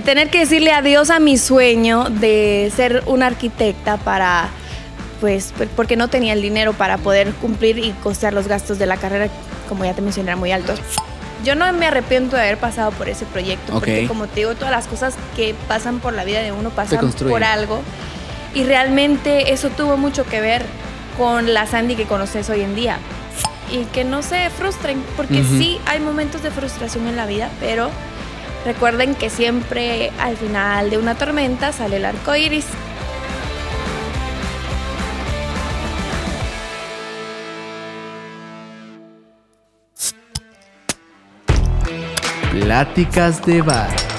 tener que decirle adiós a mi sueño de ser una arquitecta para, pues, porque no tenía el dinero para poder cumplir y costear los gastos de la carrera, como ya te mencioné, muy altos. Yo no me arrepiento de haber pasado por ese proyecto, porque como te digo, todas las cosas que pasan por la vida de uno pasan por algo. Y realmente eso tuvo mucho que ver con la Sandy que conoces hoy en día. Y que no se frustren, porque sí hay momentos de frustración en la vida, pero recuerden que siempre al final de una tormenta sale el arco iris. Pláticas de bar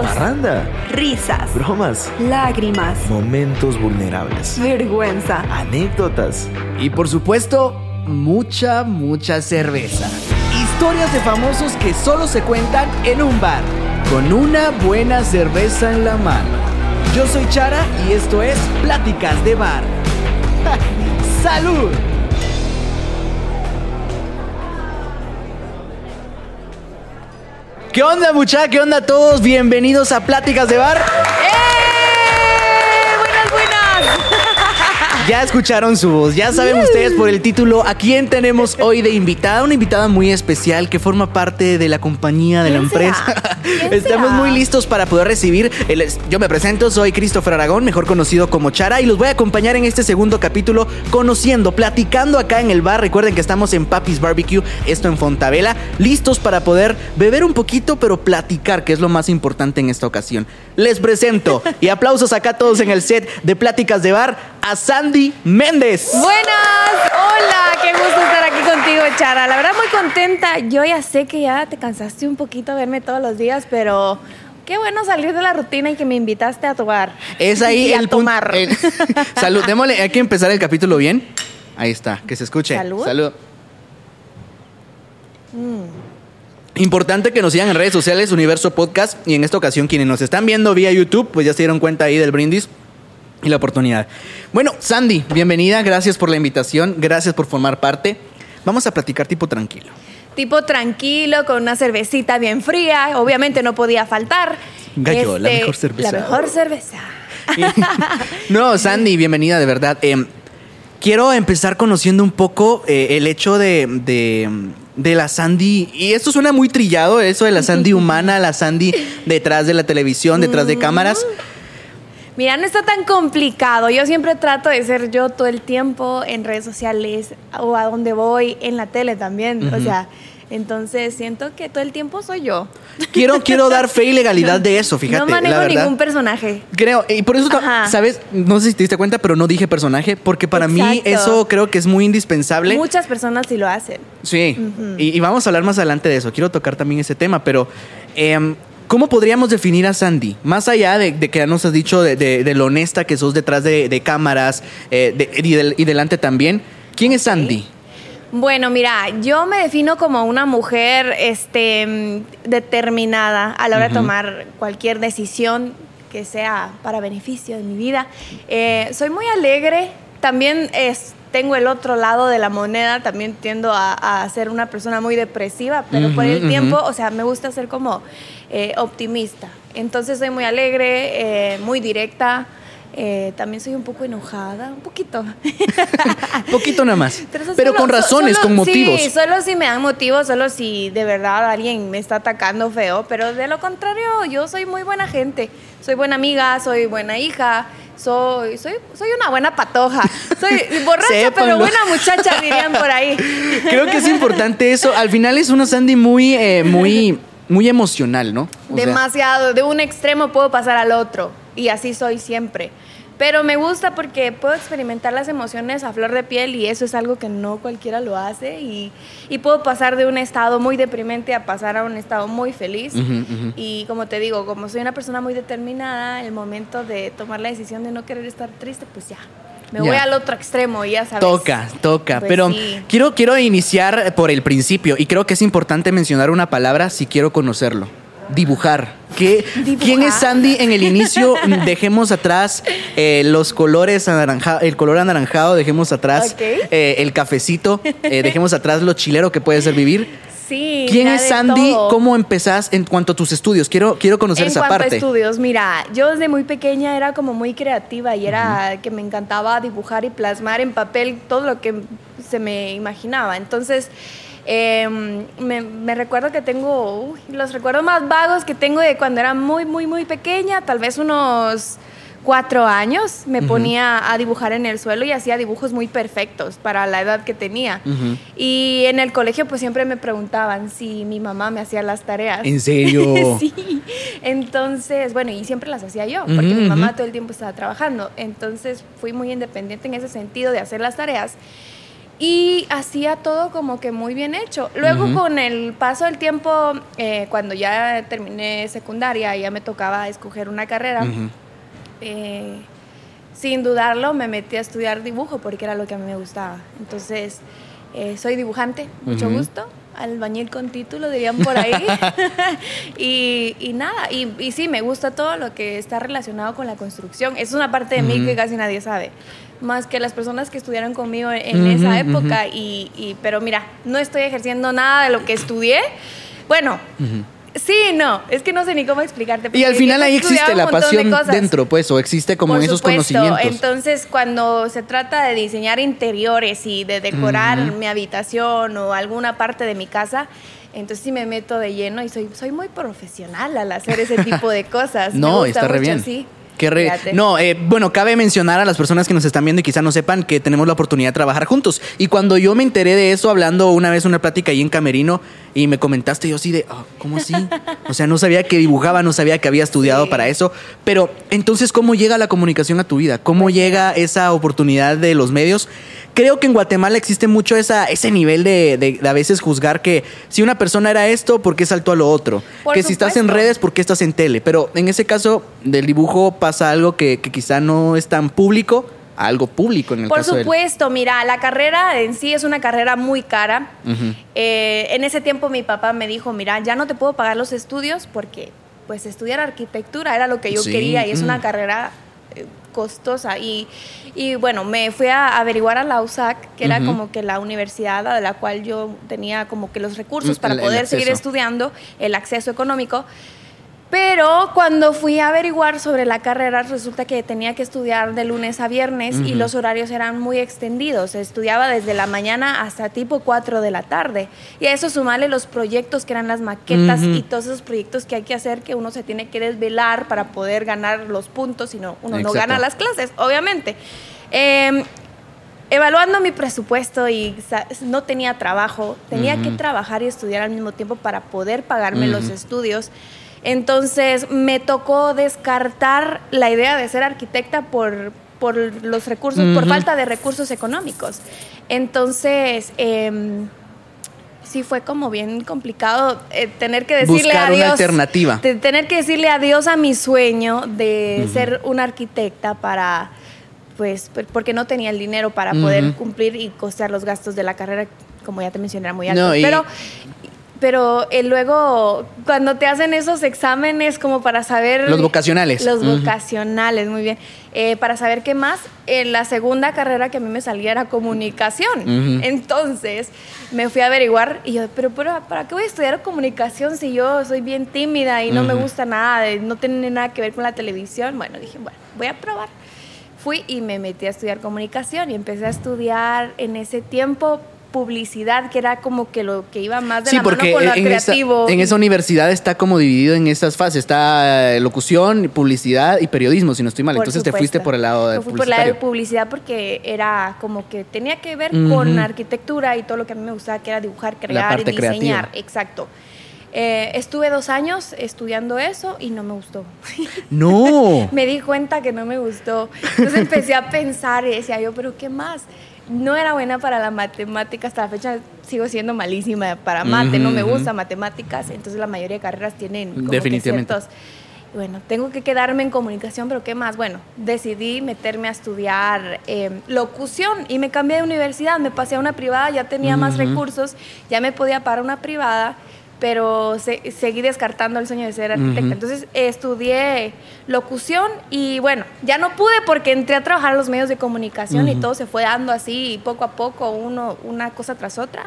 Parranda. Risas. Bromas. Lágrimas. Momentos vulnerables. Vergüenza. Anécdotas. Y por supuesto, mucha, mucha cerveza. Historias de famosos que solo se cuentan en un bar, con una buena cerveza en la mano. Yo soy Chara y esto es Pláticas de Bar. ¡Salud! ¿Qué onda, muchachos? ¿Qué onda todos? Bienvenidos a Pláticas de Bar. Ya escucharon su voz, ya saben ustedes por el título a quién tenemos hoy de invitada, una invitada muy especial que forma parte de la compañía de la empresa. Estamos muy listos para poder recibir. El, yo me presento, soy Christopher Aragón, mejor conocido como Chara, y los voy a acompañar en este segundo capítulo conociendo, platicando acá en el bar. Recuerden que estamos en Papi's Barbecue, esto en Fontavela, listos para poder beber un poquito, pero platicar, que es lo más importante en esta ocasión. Les presento y aplausos acá todos en el set de Pláticas de Bar a Sandy Méndez. Buenas, hola, qué gusto estar aquí contigo, Chara. La verdad muy contenta. Yo ya sé que ya te cansaste un poquito a verme todos los días, pero Qué bueno salir de la rutina y que me invitaste a tomar. Es ahí y el a tomar. salud, démosle, hay que empezar el capítulo bien. Ahí está, que se escuche. Salud. Salud. Importante que nos sigan en redes sociales, Universo Podcast, y en esta ocasión quienes nos están viendo vía YouTube, pues ya se dieron cuenta ahí del brindis y la oportunidad. Bueno, Sandy, bienvenida, gracias por la invitación, gracias por formar parte. Vamos a platicar tipo tranquilo. Tipo tranquilo, con una cervecita bien fría, obviamente no podía faltar. Gallo, la mejor cerveza. La mejor cerveza. no, Sandy, bienvenida, de verdad. Em, quiero empezar conociendo un poco eh, el hecho de, de, la Sandy. Y esto suena muy trillado, eso de la Sandy humana, la Sandy detrás de la televisión, detrás de cámaras. Mira, no está tan complicado. Yo siempre trato de ser yo todo el tiempo en redes sociales o a donde voy, en la tele también. O sea, entonces siento que todo el tiempo soy yo. Quiero, quiero dar fe y legalidad de eso, fíjate. No manejo ningún personaje. Creo, y por eso, ¿sabes? No sé si te diste cuenta, pero no dije personaje, porque para mí eso creo que es muy indispensable. Muchas personas sí lo hacen. Sí, y, vamos a hablar más adelante de eso. Quiero tocar también ese tema, pero... Em, ¿Cómo podríamos definir a Sandy? Más allá de, que ya nos has dicho de, lo honesta que sos detrás de, cámaras eh, y, delante también, ¿quién es Sandy? Bueno, mira, yo me defino como una mujer este, determinada a la hora de tomar cualquier decisión que sea para beneficio de mi vida. Eh, soy muy alegre, también es, tengo el otro lado de la moneda, también tiendo a, ser una persona muy depresiva, pero por el tiempo, o sea, me gusta ser como eh, optimista. Entonces soy muy alegre, eh, muy directa. Eh, también soy un poco enojada, un poquito. poquito nada más. Pero, con razones, con motivos. Sí, solo si me dan motivos, solo si de verdad alguien me está atacando feo. Pero de lo contrario, yo soy muy buena gente. Soy buena amiga, soy buena hija, soy, soy, soy una buena patoja. Soy borracha, pero buena muchacha, dirían por ahí. Creo que es importante eso. Al final es una Sandy muy, muy muy emocional, ¿no? Demasiado. de un extremo puedo pasar al otro. Y así soy siempre. Pero me gusta porque puedo experimentar las emociones a flor de piel y eso es algo que no cualquiera lo hace. Y, puedo pasar de un estado muy deprimente a pasar a un estado muy feliz. Y como te digo, como soy una persona muy determinada, el momento de tomar la decisión de no querer estar triste, pues ya, me voy al otro extremo, ya sabes. Toca, toca. Pues Pero quiero, quiero iniciar por el principio y creo que es importante mencionar una palabra si quiero conocerlo. Dibujar. ¿Qué, ¿Quién es Sandy en el inicio? Dejemos atrás eh, los colores anaranjados, el color anaranjado, dejemos atrás eh, el cafecito, eh, dejemos atrás lo chilero que puede ser vivir. Sí. ¿Quién es Sandy? ¿Cómo empezás en cuanto a tus estudios? Quiero, quiero conocer en esa cuanto parte. a estudios, mira, yo desde muy pequeña era como muy creativa y era que me encantaba dibujar y plasmar en papel todo lo que se me imaginaba. Entonces, eh, me, recuerdo que tengo uy, los recuerdos más vagos que tengo de cuando era muy, muy, muy pequeña, tal vez unos cuatro años, me ponía a dibujar en el suelo y hacía dibujos muy perfectos para la edad que tenía. Ujú. Y en el colegio pues siempre me preguntaban si mi mamá me hacía las tareas. ¿En serio? sí. Entonces, bueno, y siempre las hacía yo, porque Ujú, mi mamá todo el tiempo estaba trabajando. Entonces, fui muy independiente en ese sentido de hacer las tareas. Y hacía todo como que muy bien hecho. Luego, con el paso del tiempo, eh, cuando ya terminé secundaria, ya me tocaba escoger una carrera. Eh, sin dudarlo, me metí a estudiar dibujo porque era lo que a mí me gustaba. Entonces, eh, soy dibujante, mucho gusto. Albañil con título, dirían por ahí. y, y nada, y, y sí, me gusta todo lo que está relacionado con la construcción. Es una parte de mí que casi nadie sabe. Más que las personas que estudiaron conmigo en esa época. y, y- pero mira, no estoy ejerciendo nada de lo que estudié. Bueno. Sí, no, es que no sé ni cómo explicarte. Y al final ahí existe la de pasión dentro, pues, o existe como Por esos supuesto. conocimientos. Entonces, cuando se trata de diseñar interiores y de decorar mi habitación o alguna parte de mi casa, entonces sí me meto de lleno y soy, soy muy profesional al hacer ese tipo de cosas. Me No, gusta está re mucho, bien. Sí. Qué re-. No, eh, bueno, cabe mencionar a las personas que nos están viendo y quizá no sepan que tenemos la oportunidad de trabajar juntos. Y cuando yo me enteré de eso, hablando una vez una plática ahí en Camerino, y me comentaste, yo así de, "Ah, ¿cómo así? O sea, no sabía que dibujaba, no sabía que había estudiado Sí. para eso. Pero entonces, ¿cómo llega la comunicación a tu vida? ¿Cómo llega esa oportunidad de los medios? Creo que en Guatemala existe mucho esa, ese nivel de, de- de a veces juzgar que si una persona era esto, ¿por qué saltó a lo otro? Por que si estás en redes, ¿por qué estás en tele? Pero en ese caso del dibujo pasa algo que, que quizá no es tan público, a algo público en el Por caso del- supuesto, mira, la carrera en sí es una carrera muy cara. Eh, en ese tiempo mi papá me dijo, mira, ya no te puedo pagar los estudios porque pues estudiar arquitectura era lo que yo Sí, quería y es mm. una carrera eh, costosa y, y bueno, me fui a averiguar a la USAC, que era como que la universidad a la cual yo tenía como que los recursos Mm, para el- el poder seguir estudiando, el acceso económico. Pero cuando fui a averiguar sobre la carrera, resulta que tenía que estudiar de lunes a viernes y los horarios eran muy extendidos. Estudiaba desde la mañana hasta tipo 4 de la tarde. Y a eso sumarle los proyectos que eran las maquetas y todos esos proyectos que hay que hacer que uno se tiene que desvelar para poder ganar los puntos, si no, uno no gana las clases, obviamente. Eh, evaluando mi presupuesto y no tenía trabajo, tenía que trabajar y estudiar al mismo tiempo para poder pagarme los estudios. Entonces me tocó descartar la idea de ser arquitecta por, por los recursos, por falta de recursos económicos. Entonces, em, sí fue como bien complicado eh, tener que decirle Buscar una adiós. alternativa. de tener que decirle adiós a mi sueño de ser una arquitecta para pues por- porque no tenía el dinero para poder cumplir y costear los gastos de la carrera, como ya te mencioné, era muy alto. No, y- Pero pero eh, luego cuando te hacen esos exámenes como para saber Los vocacionales. los vocacionales muy bien. Eh, para saber qué más eh, la segunda carrera que a mí me salía era comunicación. Entonces me fui a averiguar y yo pero, pero para qué voy a estudiar comunicación si yo soy bien tímida y no me gusta nada no tiene nada que ver con la televisión bueno dije bueno voy a probar. Fui y me metí a estudiar comunicación y empecé a estudiar en ese tiempo publicidad, que era como que lo que iba más de Sí, la porque mano con lo en esa, creativo. en esa universidad está como dividido en esas fases. Está eh, locución, publicidad y periodismo, si no estoy mal. Por Entonces te fuiste por el lado de fui por el lado de publicidad porque era como que tenía que ver con arquitectura y todo lo que a mí me gustaba, que era dibujar, crear y diseñar. creativa. Exacto. Eh, estuve dos años estudiando eso y no me gustó. No. me di cuenta que no me gustó. Entonces empecé a pensar y decía yo, pero ¿qué más? No era buena para la matemática, hasta la fecha sigo siendo malísima para mate, no me gusta matemáticas, entonces la mayoría de carreras tienen como que Definitivamente. ciertos- Bueno, tengo que quedarme en comunicación, pero ¿qué más? Bueno, decidí meterme a estudiar eh, locución y me cambié de universidad, me pasé a una privada, ya tenía más recursos, ya me podía pagar una privada, pero se- seguí descartando el sueño de ser arquitecta. Entonces estudié locución y bueno, ya no pude porque entré a trabajar en los medios de comunicación y todo se fue dando así poco a poco, uno, una cosa tras otra.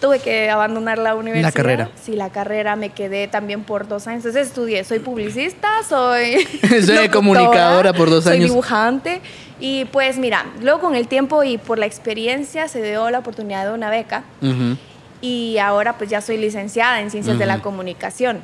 tuve que abandonar la universidad. La carrera. Sí, la carrera me quedé también por dos años. Entonces estudié, soy publicista, soy... Soy comunicadora por dos soy años. dibujante. Y pues mira, luego con el tiempo y por la experiencia se dio la oportunidad de una beca Ujú. Y ahora pues ya soy licenciada en ciencias de la comunicación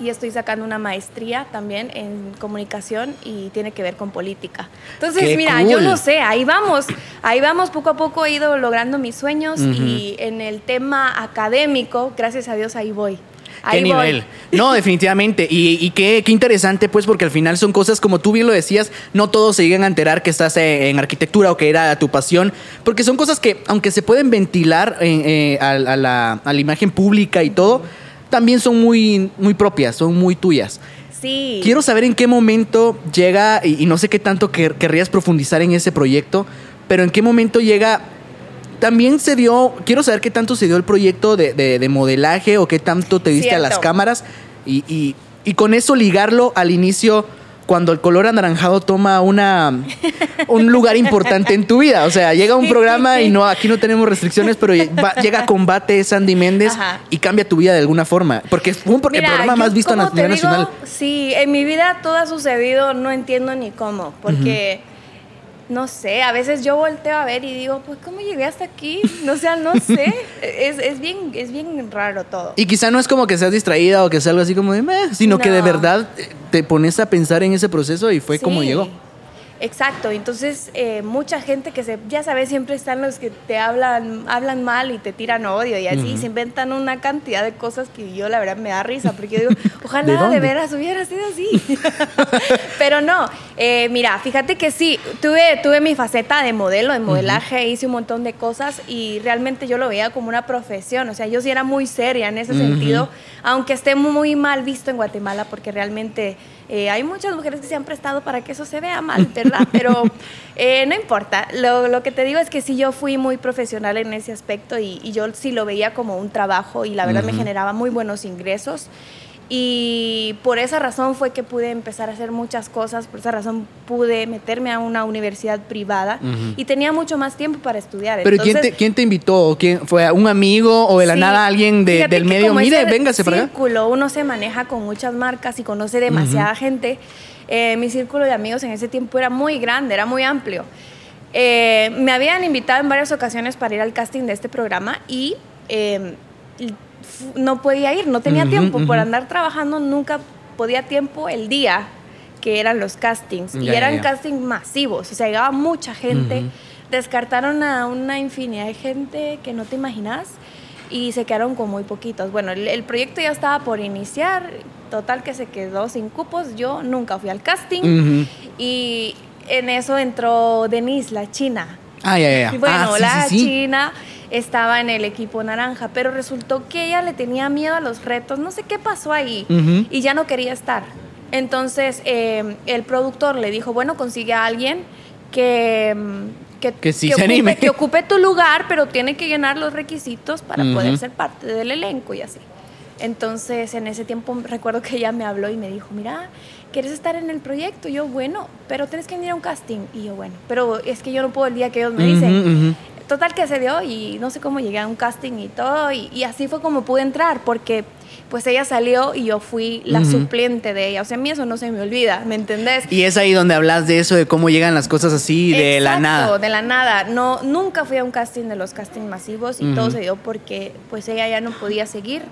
y estoy sacando una maestría también en comunicación y tiene que ver con política. Entonces, ¡Qué mira, cool! yo no sé, ahí vamos, ahí vamos, poco a poco he ido logrando mis sueños y en el tema académico, gracias a Dios, ahí voy. ¿Qué Ahí voy. nivel? No, definitivamente. Y, y qué, qué interesante, pues, porque al final son cosas, como tú bien lo decías, no todos se llegan a enterar que estás eh, en arquitectura o que era tu pasión, porque son cosas que, aunque se pueden ventilar eh, eh, a, a la, a la imagen pública y todo, también son muy, muy propias, son muy tuyas. Sí. Quiero saber en qué momento llega, y, y no sé qué tanto quer- querrías profundizar en ese proyecto, pero en qué momento llega. También se dio, quiero saber qué tanto se dio el proyecto de, de- de modelaje o qué tanto te diste a las cámaras y, y- y con eso ligarlo al inicio cuando el color anaranjado toma una un lugar importante en tu vida. O sea, llega un programa y no, aquí no tenemos restricciones, pero va- llega a combate Sandy Méndez Ajá. y cambia tu vida de alguna forma. Porque es un Mira, programa yo más visto a nivel nacional. Sí, en mi vida todo ha sucedido, no entiendo ni cómo, porque no sé, a veces yo volteo a ver y digo, pues ¿cómo llegué hasta aquí? No, o sea, no sé, es, es bien, es bien raro todo. Y quizá no es como que seas distraída o que sea algo así como de meh, sino que de verdad te pones a pensar en ese proceso y fue como llegó. Exacto, entonces eh, mucha gente que se, ya sabes, siempre están los que te hablan, hablan mal y te tiran odio y así, se inventan una cantidad de cosas que yo la verdad me da risa, porque yo digo, ¿De ojalá de, veras hubiera sido así. Pero no, eh, mira, fíjate que sí, tuve, tuve mi faceta de modelo, de modelaje, hice un montón de cosas y realmente yo lo veía como una profesión, o sea, yo sí era muy seria en ese sentido, aunque esté muy mal visto en Guatemala, porque realmente eh, hay muchas mujeres que se han prestado para que eso se vea mal, ¿verdad? Pero eh, no importa. Lo, lo que te digo es que sí, yo fui muy profesional en ese aspecto y, y yo sí lo veía como un trabajo y la verdad me generaba muy buenos ingresos. Y por esa razón fue que pude empezar a hacer muchas cosas, por esa razón pude meterme a una universidad privada Ujú. y tenía mucho más tiempo para estudiar. Pero ¿quién, Entonces, te, ¿quién te invitó? ¿Quién ¿Fue un amigo o de la Sí. nada alguien de- del medio? Mire, véngase para acá. círculo, uno se maneja con muchas marcas y conoce demasiada gente. Eh, mi círculo de amigos en ese tiempo era muy grande, era muy amplio. Eh, me habían invitado en varias ocasiones para ir al casting de este programa y eh, no podía ir, no tenía tiempo. Por ujú. andar trabajando nunca podía tiempo el día que eran los castings. y eran ya. castings masivos, o sea, llegaba mucha gente. Descartaron a una infinidad de gente que no te imaginas y se quedaron con muy poquitos. Bueno, el, el proyecto ya estaba por iniciar, total que se quedó sin cupos. Yo nunca fui al casting y en eso entró Denise, la china. Ah, ya, ya, bueno, Ah, sí, la sí, sí. china estaba en el equipo naranja, pero resultó que ella le tenía miedo a los retos, no sé qué pasó ahí, y ya no quería estar. Entonces eh, el productor le dijo, bueno, consigue a alguien que... mm, Que, Que sí se ocupe, anime. que ocupe tu lugar, pero tiene que llenar los requisitos para poder ser parte del elenco y así. Entonces, en ese tiempo recuerdo que ella me habló y me dijo, mira, ¿quieres estar en el proyecto? Y yo, bueno, pero tienes que venir a un casting. Y yo, bueno, pero es que yo no puedo el día que ellos me dicen. Total que se dio y no sé cómo llegué a un casting y todo. Y, y así fue como pude entrar, porque pues ella salió y yo fui la suplente de ella. O sea, a mí eso no se me olvida, ¿me entendés? Y es ahí donde hablas de eso, de cómo llegan las cosas así, de la nada. de la nada. No, nunca fui a un casting de los castings masivos y todo se dio porque pues ella ya no podía seguir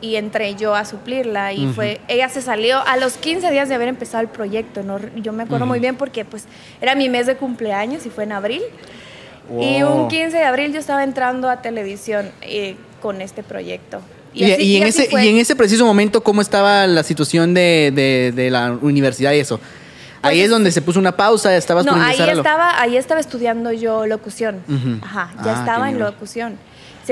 y entré yo a suplirla y fue ella se salió a los 15 días de haber empezado el proyecto, ¿no? Yo me acuerdo muy bien porque pues era mi mes de cumpleaños y fue en abril. Y Wow. un 15 de abril yo estaba entrando a televisión eh, con este proyecto. Y, así- y en así ese, fue. y en ese preciso momento, ¿cómo estaba la situación de, de- de la universidad y eso? Ahí Pues es donde se puso una pausa, estabas No, por ahí estaba, ahí estaba estudiando yo locución. Ujú. Ajá, ya Ah, estaba en locución.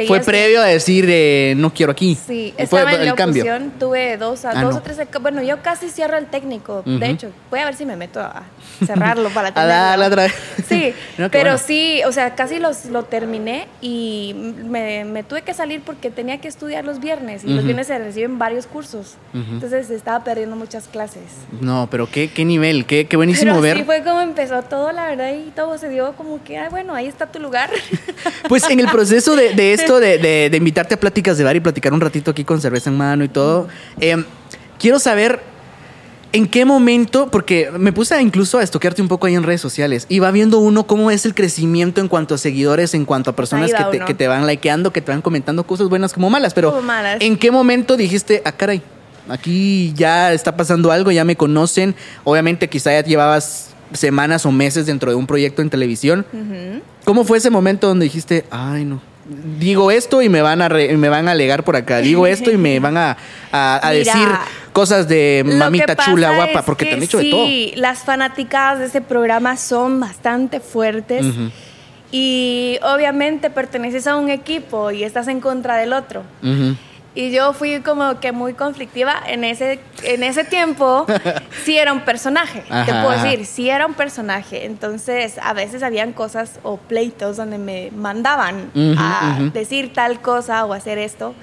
Fue previo a decir, eh, no quiero aquí. Sí, Fue estaba en el cambio. tuve dos, a- Ah, dos no. o tres, bueno, yo casi cierro el técnico, Ujú. de hecho, voy a ver si me meto a cerrarlo para A tenerlo. darle otra vez. Sí, No, pero bueno. sí, o sea, casi los, lo terminé y me, me tuve que salir porque tenía que estudiar los viernes y los Ujú. viernes se reciben varios cursos, Ujú. entonces estaba perdiendo muchas clases. No, pero qué, qué nivel, qué, qué, buenísimo Pero ver. así fue como empezó todo, la verdad, y todo se dio como que, ah, bueno, ahí está tu lugar. Pues en el proceso de, de esto, de, de- de invitarte a pláticas de bar y platicar un ratito aquí con cerveza en mano y todo, eh, quiero saber en qué momento, porque me puse incluso a estoquearte un poco ahí en redes sociales y va viendo uno cómo es el crecimiento en cuanto a seguidores, en cuanto a personas que te, que te van likeando, que te van comentando cosas buenas como malas, pero Como malas. ¿en qué momento dijiste, ah, caray, aquí ya está pasando algo, ya me conocen? Obviamente quizá ya llevabas semanas o meses dentro de un proyecto en televisión. ¿Cómo fue ese momento donde dijiste, ay no, digo esto y me van a re- me van a alegar por acá, digo esto y me van a, a- a Mira, decir cosas de mamita chula, guapa, porque te han dicho de todo? Sí, las fanaticadas de ese programa son bastante fuertes. Y obviamente perteneces a un equipo y estás en contra del otro. Ujú. Y yo fui como que muy conflictiva en ese, en ese tiempo. sí era un personaje, te Ajá, puedo ajá. decir, sí era un personaje. Entonces, a veces habían cosas o pleitos donde me mandaban Ujú, a ujú. decir tal cosa o hacer esto.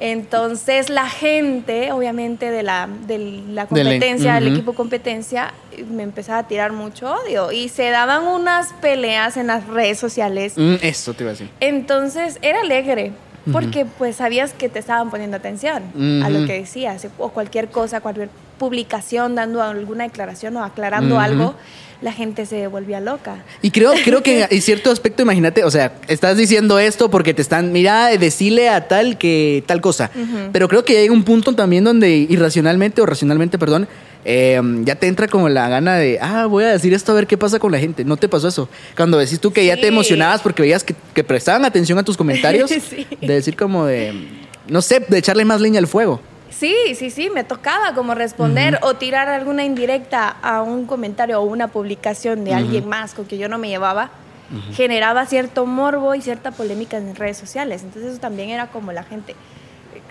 Entonces, la gente, obviamente, de la, de la competencia, del ujú. equipo competencia, me empezaba a tirar mucho odio. Y se daban unas peleas en las redes sociales Mm, eso te iba a decir. entonces era alegre, porque pues sabías que te estaban poniendo atención a lo que decías, o cualquier cosa, cualquier publicación dando alguna declaración o aclarando algo, la gente se volvía loca. Y creo, creo que en cierto aspecto, imagínate, o sea, estás diciendo esto porque te están, mira, decirle a tal que tal cosa. Pero creo que llega un punto también donde irracionalmente o racionalmente, perdón, eh, ya te entra como la gana de, ah, voy a decir esto a ver qué pasa con la gente. ¿No te pasó eso? Cuando decís tú que ya te emocionabas porque veías que, que prestaban atención a tus comentarios, Sí. de decir como de, no sé, de echarle más leña al fuego. Sí, sí, sí, me tocaba como responder o tirar alguna indirecta a un comentario o una publicación de alguien más con que yo no me llevaba. Generaba cierto morbo y cierta polémica en redes sociales. Entonces eso también era como la gente,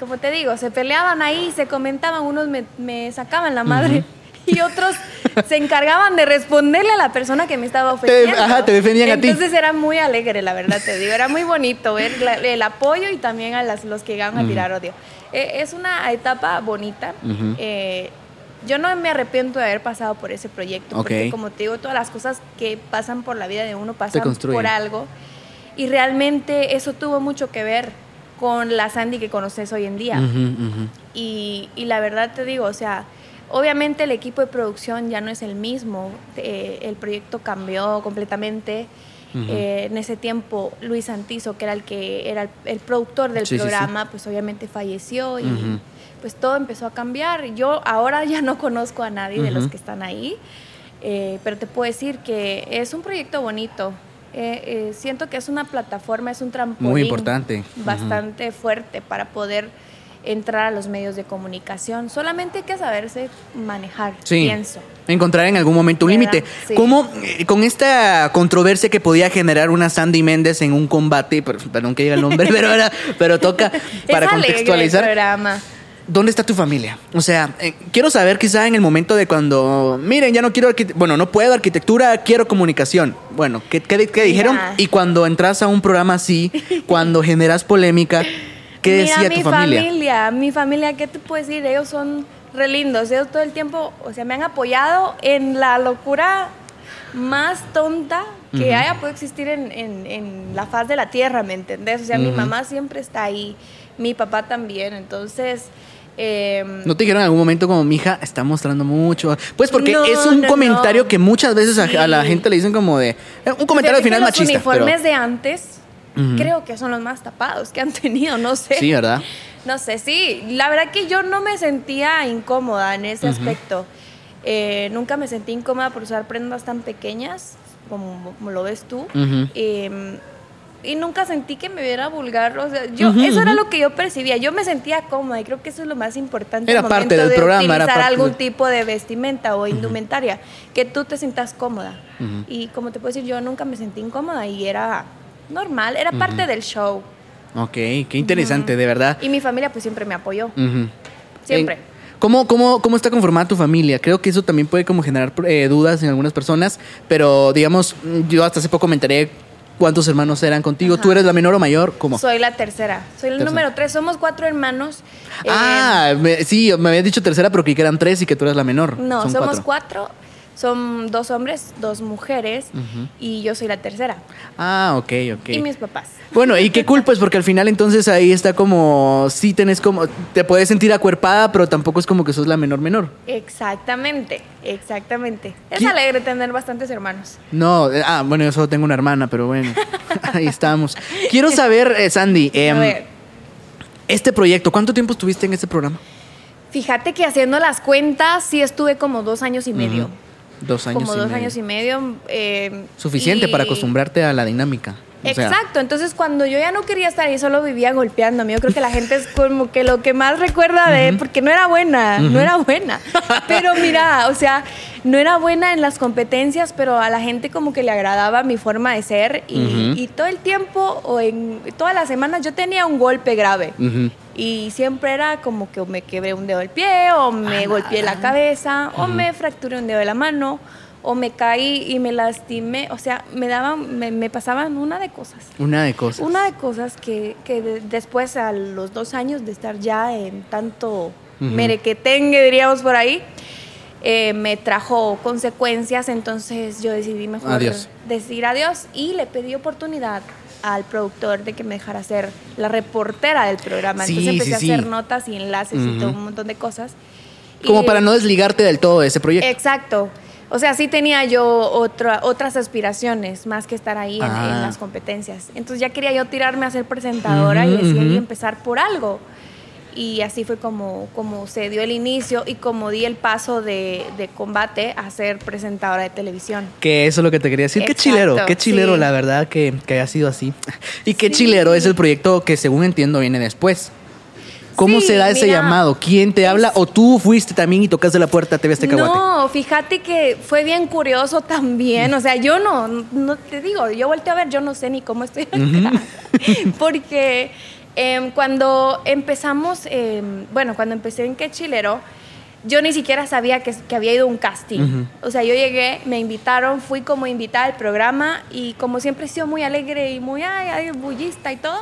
como te digo, se peleaban ahí, se comentaban, unos me, me sacaban la madre y otros se encargaban de responderle a la persona que me estaba ofendiendo. ajá, te defendían a ti. Entonces era muy alegre, la verdad te digo. Era muy bonito ver la- el apoyo y también a las, los que llegaban a tirar odio. Eh, es una etapa bonita. Eh, yo no me arrepiento de haber pasado por ese proyecto, porque como te digo, todas las cosas que pasan por la vida de uno pasan por algo. Y realmente eso tuvo mucho que ver con la Sandy que conoces hoy en día. Y, y la verdad te digo, o sea, obviamente el equipo de producción ya no es el mismo, eh, el proyecto cambió completamente. Eh, en ese tiempo, Luis Santizo, que era el que era el, el productor del Sí, sí, sí. programa, pues obviamente falleció y pues todo empezó a cambiar. Yo ahora ya no conozco a nadie de los que están ahí, eh, pero te puedo decir que es un proyecto bonito. Eh, eh, siento que es una plataforma, es un trampolín Muy importante. Bastante fuerte para poder entrar a los medios de comunicación. Solamente hay que saberse manejar, Sí. pienso. Encontrar en algún momento un límite. Sí. ¿Cómo, eh, con esta controversia que podía generar una Sandy Méndez en un combate, per- perdón que diga el nombre, pero, ahora- pero toca para es alegre el contextualizar, programa. ¿Dónde está tu familia? O sea, eh, quiero saber quizá en el momento de cuando, miren, ya no quiero, bueno, no puedo arquitectura, quiero comunicación. Bueno, ¿qué, qué- qué dijeron? Y cuando entras a un programa así, cuando generas polémica, ¿qué Mira, decía mi tu familia? familia, mi familia, ¿qué te puedo decir? Ellos son re lindos. Ellos todo el tiempo, o sea, me han apoyado en la locura más tonta que haya podido existir en, en- en la faz de la tierra, ¿me entendés? O sea, mi mamá siempre está ahí, mi papá también. Entonces, em, ¿No te dijeron en algún momento como mi hija está mostrando mucho? Pues porque No, es un no, comentario no. que muchas veces a- Sí. a, la gente le dicen como de... eh, Un comentario al final machista. Los uniformes de antes, creo que son los más tapados que han tenido, no sé. sí, ¿verdad? No sé, sí. La verdad que yo no me sentía incómoda en ese aspecto. Eh, nunca me sentí incómoda por usar prendas tan pequeñas como, como lo ves tú. Ujú. Eh, y nunca sentí que me viera vulgar. O sea, yo, eso era lo que yo percibía. Yo me sentía cómoda y creo que eso es lo más importante. Era parte momento del de programa, era Utilizar parte algún de- tipo de vestimenta o indumentaria. Que tú te sientas cómoda. Y como te puedo decir, yo nunca me sentí incómoda y era normal. Era parte del show. Ok, qué interesante, de verdad. Y mi familia pues siempre me apoyó. Siempre. En- ¿Cómo, cómo, ¿Cómo está conformada tu familia? Creo que eso también puede como generar eh, dudas en algunas personas, pero digamos, yo hasta hace poco me enteré cuántos hermanos eran contigo. ¿Tú eres la menor o mayor? ¿Cómo? Soy la tercera. Soy el Tercera. número tres. Somos cuatro hermanos. Eh, ah, me- sí, me habías dicho tercera, pero creí que eran tres y que tú eras la menor. no, Son somos cuatro. cuatro. Son dos hombres, dos mujeres y yo soy la tercera. Ah, ok, ok. Y mis papás. Bueno, y qué cool, pues, porque al final entonces ahí está como, sí tenés como, te puedes sentir acuerpada, pero tampoco es como que sos la menor menor. Exactamente, exactamente. Es ¿Qué? alegre tener bastantes hermanos. No, eh, ah, bueno, yo solo tengo una hermana, pero bueno, ahí estamos. Quiero saber, eh, Sandy, A em, ver, este proyecto, ¿cuánto tiempo estuviste en este programa? fíjate que haciendo las cuentas sí estuve como dos años y medio. Dos años como y dos medio. años y medio. eh, Suficiente y- para acostumbrarte a la dinámica. O sea, Exacto, entonces cuando yo ya no quería estar ahí, solo vivía golpeándome. Yo creo que la gente es como que lo que más recuerda de, porque no era buena, no era buena. Pero mira, o sea, no era buena en las competencias, pero a la gente como que le agradaba mi forma de ser y, todo el tiempo o en todas las semanas yo tenía un golpe grave. Y siempre era como que o me quebré un dedo del pie, o me golpeé la cabeza, o me fracturé un dedo de la mano, o me caí y me lastimé. O sea, me daban, me, me pasaban una de cosas. Una de cosas. Una de cosas que, que de- después, a los dos años de estar ya en tanto merequetengue, diríamos por ahí, eh, me trajo consecuencias. Entonces yo decidí mejor Adiós. decir adiós y le pedí oportunidad al productor de que me dejara ser la reportera del programa. Sí, Entonces empecé sí, a hacer notas y enlaces y Ujú. todo un montón de cosas. Como Y- para no desligarte del todo de ese proyecto. Exacto. O sea, sí tenía yo otra, otras aspiraciones más que estar ahí en, Ah. en las competencias. Entonces ya quería yo tirarme a ser presentadora y empezar por algo. Y así fue como, como se dio el inicio y como di el paso de, de combate a ser presentadora de televisión. Que eso es lo que te quería decir. Qué chilero, qué chilero, sí. la verdad, que, que haya sido así. Y qué Sí. chilero es el proyecto que, según entiendo, viene después. ¿Cómo Sí, se da ese mira, llamado? ¿Quién te habla? ¿O tú fuiste también y tocaste la puerta TV Azteca Guate? No, fíjate que fue bien curioso también. O sea, yo no, no te digo, yo volteo a ver, yo no sé ni cómo estoy acá. Porque em, cuando empezamos, em, bueno, cuando empecé en Qué Chilero, yo ni siquiera sabía que, que había ido a un casting. O sea, yo llegué, me invitaron, fui como invitada al programa y como siempre he sido muy alegre y muy ay, ay, bullista y todo.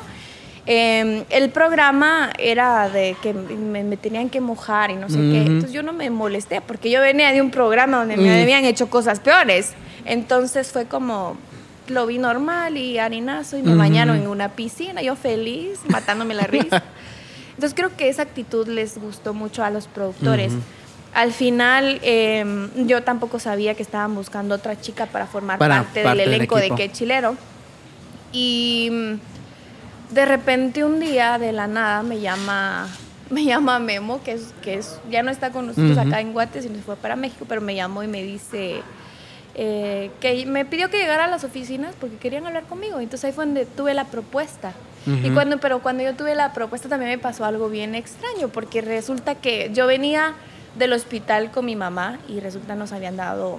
Em, el programa era de que me, me tenían que mojar y no sé qué. Ujú. Entonces yo no me molesté porque yo venía de un programa donde me Mm. habían hecho cosas peores. Entonces fue como, lo vi normal y harinazo y me Ujú. bañaron en una piscina, yo feliz, matándome la risa. Entonces creo que esa actitud les gustó mucho a los productores. Al final em, yo tampoco sabía que estaban buscando otra chica para formar Para parte, parte del del elenco de equipo. Qué Chilero. Y mm, de repente un día de la nada me llama me llama Memo, que es que es ya no está con nosotros acá en Guate, sino se fue para México, pero me llamó y me dice eh, que me pidió que llegara a las oficinas porque querían hablar conmigo. Entonces ahí fue donde tuve la propuesta. Y cuando, pero cuando yo tuve la propuesta también me pasó algo bien extraño, porque resulta que yo venía del hospital con mi mamá y resulta nos habían dado,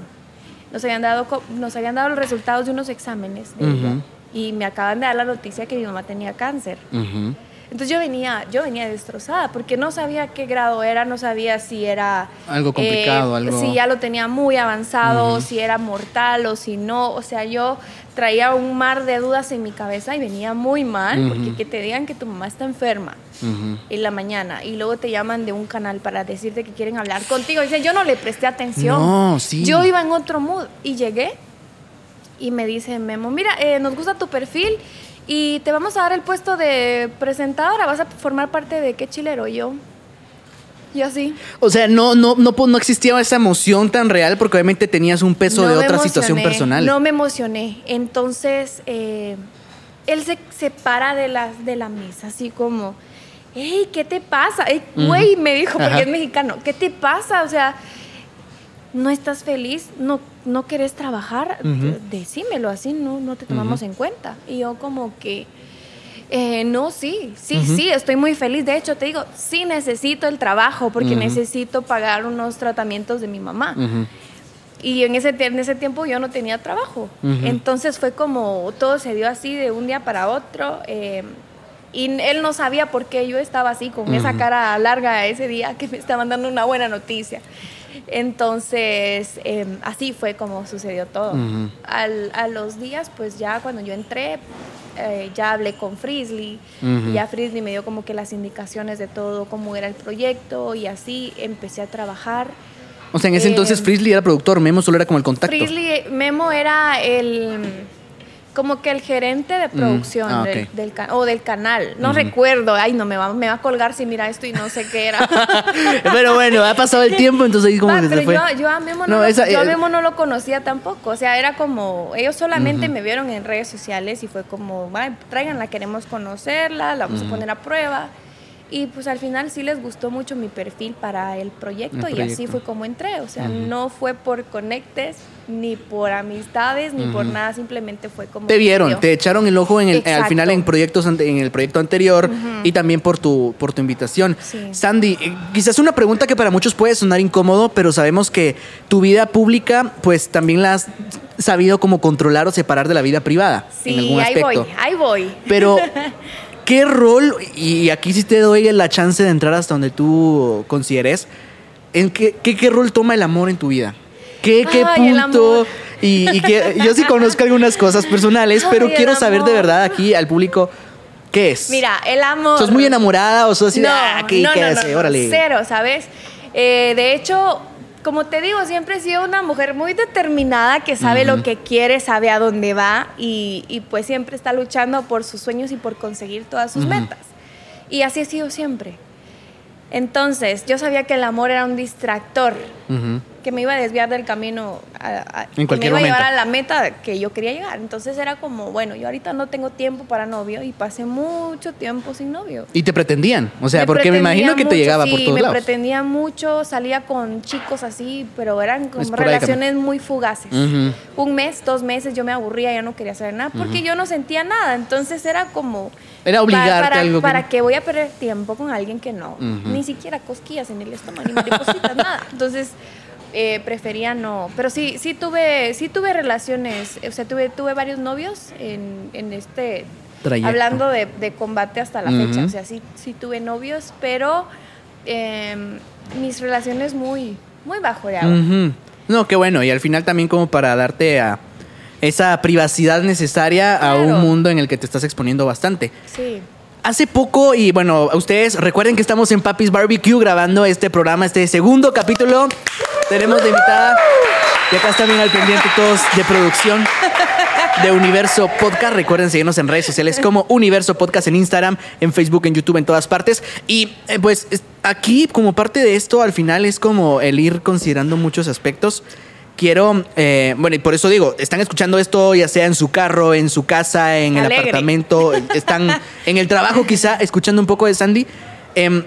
nos habían dado, nos habían dado los resultados de unos exámenes de ella. Y me acaban de dar la noticia que mi mamá tenía cáncer. Ujú. Entonces yo venía, yo venía destrozada porque no sabía qué grado era, no sabía si era Algo complicado, algo- si ya lo tenía muy avanzado, Ujú. si era mortal o si no. O sea, yo traía un mar de dudas en mi cabeza y venía muy mal porque Ujú. que te digan que tu mamá está enferma Ujú. en la mañana y luego te llaman de un canal para decirte que quieren hablar contigo. Dice, yo no le presté atención. No, sí. Yo iba en otro mood y llegué y me dice Memo, mira, eh, nos gusta tu perfil y te vamos a dar el puesto de presentadora, vas a formar parte de qué chilero Y yo. Yo así. O sea, no, no, no, pues, no existía esa emoción tan real porque obviamente tenías un peso No de otra situación personal. No me emocioné. Entonces, eh, él se separa de la, de la mesa, así como, hey, ¿qué te pasa? Ey, Ujú. Güey, me dijo, porque Ajá. es mexicano, ¿qué te pasa? O sea, ¿no estás feliz? ¿No, no querés trabajar? Ujú. Decímelo, así no, no te tomamos en cuenta. Y yo como que... eh, no, sí, sí, sí, estoy muy feliz. De hecho, te digo, sí necesito el trabajo porque necesito pagar unos tratamientos de mi mamá. Y en ese, en ese tiempo yo no tenía trabajo. Entonces fue como todo se dio así de un día para otro. eh, y él no sabía por qué yo estaba así, con esa cara larga ese día que me estaban dando una buena noticia. Entonces, eh, así fue como sucedió todo. Ujú. Al- a los días, pues ya cuando yo entré, eh, ya hablé con Frisley. Ujú. y Ya Frisley me dio como que las indicaciones de todo, cómo era el proyecto y así empecé a trabajar. O sea, en ese Eh, entonces Frizzly era productor, Memo solo era como el contacto. Frizzly, Memo era el como que el gerente de producción ah, del, del o del canal. No recuerdo. Ay, no, me va, me va a colgar si mira esto y no sé qué era. Pero bueno, ha pasado el tiempo, entonces ahí como Va, que se pero fue. yo, yo a Memo no, No, esa, yo a eh, Memo no lo conocía tampoco. O sea, era como, ellos solamente me vieron en redes sociales y fue como, "Ay, tráiganla, queremos conocerla, la vamos a poner a prueba. Y pues al final sí les gustó mucho mi perfil para el proyecto, El y así fue como entré. O sea, no fue por conectes, ni por amistades, ni por nada, simplemente fue como... Te vieron, te echaron el ojo en el, al final en proyectos en el proyecto anterior y también por tu por tu invitación. Sí. Sandy, eh, quizás una pregunta que para muchos puede sonar incómodo, pero sabemos que tu vida pública pues también la has sabido como controlar o separar de la vida privada en Sí, algún ahí aspecto. voy, ahí voy. Pero ¿qué rol y aquí sí te doy la chance de entrar hasta donde tú consideres en qué qué, qué rol toma el amor en tu vida? ¿Qué, qué Ay, punto? Y, y que yo sí conozco algunas cosas personales, pero Ay, quiero saber de verdad aquí al público qué es. Mira, el amor... ¿Sos muy enamorada o sos así de, no, ah, qué, no, Órale. cero, ¿sabes? Eh, de hecho, como te digo, siempre he sido una mujer muy determinada que sabe lo que quiere, sabe a dónde va y, y pues siempre está luchando por sus sueños y por conseguir todas sus metas. Y así he sido siempre. Entonces, yo sabía que el amor era un distractor que me iba a desviar del camino, a- a- que me iba a llevar a la meta que yo quería llegar. Entonces era como, bueno, yo ahorita no tengo tiempo para novio y pasé mucho tiempo sin novio. Y te pretendían, o sea, porque me imagino que te llegaba sí, por todos me lados. pretendía mucho, salía con chicos así, pero eran como Esporádicamente. relaciones muy fugaces. Un mes, dos meses yo me aburría, ya no quería saber nada, porque yo no sentía nada. Entonces era como... Era obligarte para, a algo que ¿Para qué voy a perder tiempo con alguien que no? Ni siquiera cosquillas en el estómago, ni maripositas, nada. Entonces... eh, prefería no, pero sí, sí tuve, sí tuve relaciones, o sea, tuve, tuve varios novios en, en este, Trayecto. hablando de, de combate hasta la fecha, o sea, sí, sí tuve novios, pero eh, mis relaciones muy, muy bajo de agua. No, qué bueno. Y al final también como para darte a esa privacidad necesaria a un mundo en el que te estás exponiendo bastante. Sí. Hace poco, y bueno, ustedes recuerden que estamos en Papi's Barbecue grabando este programa, este segundo capítulo. Tenemos de invitada, y acá están bien al pendiente todos de producción de Universo Podcast. Recuerden seguirnos en redes sociales como Universo Podcast en Instagram, en Facebook, en YouTube, en todas partes. Y eh, pues es- aquí, como parte de esto, al final es como el ir considerando muchos aspectos. Quiero, eh, bueno, y por eso digo, están escuchando esto ya sea en su carro, en su casa, en el apartamento, están en el trabajo quizá escuchando un poco de Sandy. Em,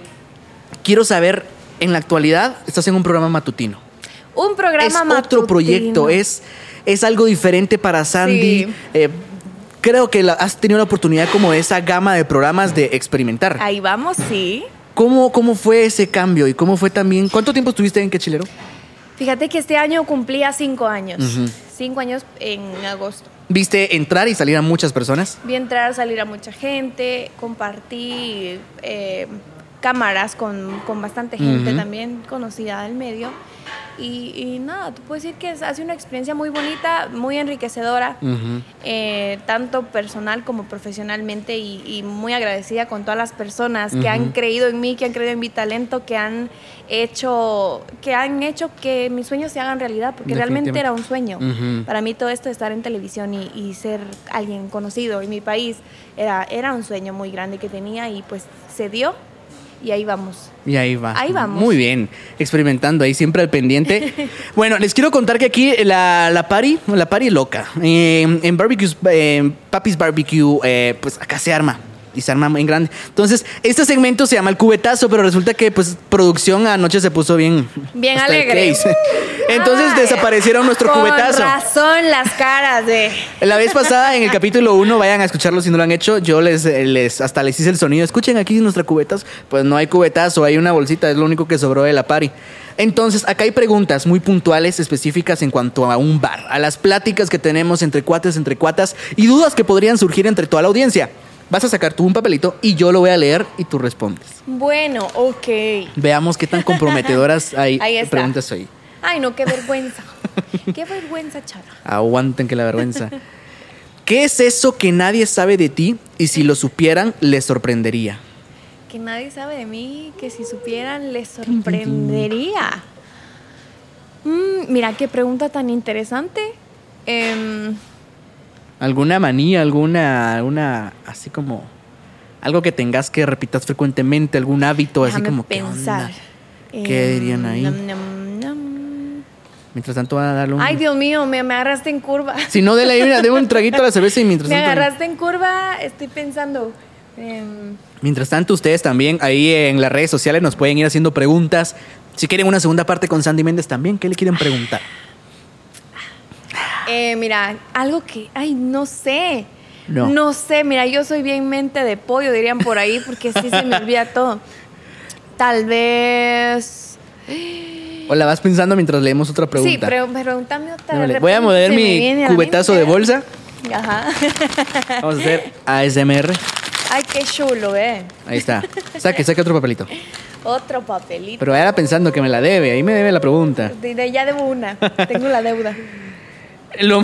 quiero saber, en la actualidad, estás en un programa matutino. Un programa es otro matutino. proyecto, es, es algo diferente para Sandy. Sí. Eh, creo que la- has tenido la oportunidad como de esa gama de programas de experimentar. Ahí vamos, sí. ¿Cómo, ¿Cómo fue ese cambio y cómo fue también? ¿Cuánto tiempo estuviste en Quechilero? Fíjate que este año cumplía cinco años. Cinco años en agosto. ¿Viste entrar y salir a muchas personas? Vi entrar, salir a mucha gente, compartí eh, cámaras con, con bastante gente Ujú. también conocida del medio. Y, y nada, te puedo decir que es, ha sido una experiencia muy bonita, muy enriquecedora, Ujú. eh, tanto personal como profesionalmente, y, y muy agradecida con todas las personas que han creído en mí, que han creído en mi talento, que han hecho que han hecho que mis sueños se hagan realidad, porque realmente era un sueño. Ujú. Para mí todo esto de estar en televisión y, y ser alguien conocido en mi país era, era un sueño muy grande que tenía y pues se dio y ahí vamos. Y ahí va. Ahí vamos. Muy bien, experimentando ahí siempre al pendiente. bueno, les quiero contar que aquí la, la party, la party loca. Eh, en barbecues, eh, Papi's Barbecue, eh, pues acá se arma. Y se arma en grande. Entonces, este segmento se llama el cubetazo, pero resulta que pues producción anoche se puso bien. Bien alegre. case. Entonces Ay, desaparecieron nuestro con cubetazo. razón las caras de... La vez pasada, en el capítulo 1, vayan a escucharlo si no lo han hecho. Yo les, les hasta les hice el sonido. Escuchen aquí nuestra cubetas. Pues no hay cubetazo, hay una bolsita, es lo único que sobró de la party. Entonces, acá hay preguntas muy puntuales, específicas en cuanto a un bar, a las pláticas que tenemos entre cuates, entre cuatas y dudas que podrían surgir entre toda la audiencia. Vas a sacar tú un papelito y yo lo voy a leer y tú respondes. Bueno, ok. Veamos qué tan comprometedoras hay Ahí preguntas hoy. Ay, no, qué vergüenza. qué vergüenza, Chara. Aguanten que la vergüenza. ¿Qué es eso que nadie sabe de ti y si lo supieran les sorprendería? Que nadie sabe de mí, que si supieran les sorprendería. Mm, mira, qué pregunta tan interesante. Em, ¿Alguna manía, alguna, alguna, así como, algo que tengas que repitas frecuentemente, algún hábito, así como, ¿qué pensar. onda? ¿Qué Em, dirían ahí? nam, nam. Mientras tanto, va a darle un... Ay, Dios mío, me, me agarraste en curva. Si no, de la deme un traguito a la cerveza y mientras Me tanto... agarraste en curva, estoy pensando. em, Mientras tanto, ustedes también ahí en las redes sociales nos pueden ir haciendo preguntas. Si quieren una segunda parte con Sandy Méndez también, ¿qué le quieren preguntar? Eh, mira, algo que, ay, no sé. No. No sé, mira, yo soy bien mente de pollo, dirían por ahí, porque sí se me olvida todo. Tal vez. O la vas pensando mientras leemos otra pregunta. Sí, pero pregúntame otra. De Voy a mover mi cubetazo de bolsa. Ajá. Vamos a hacer ASMR. Ay, qué chulo, eh. Ahí está. Saque, saque otro papelito. Otro papelito. Pero era pensando que me la debe. Ahí me debe la pregunta. Ya debo una. Tengo la deuda. Lo,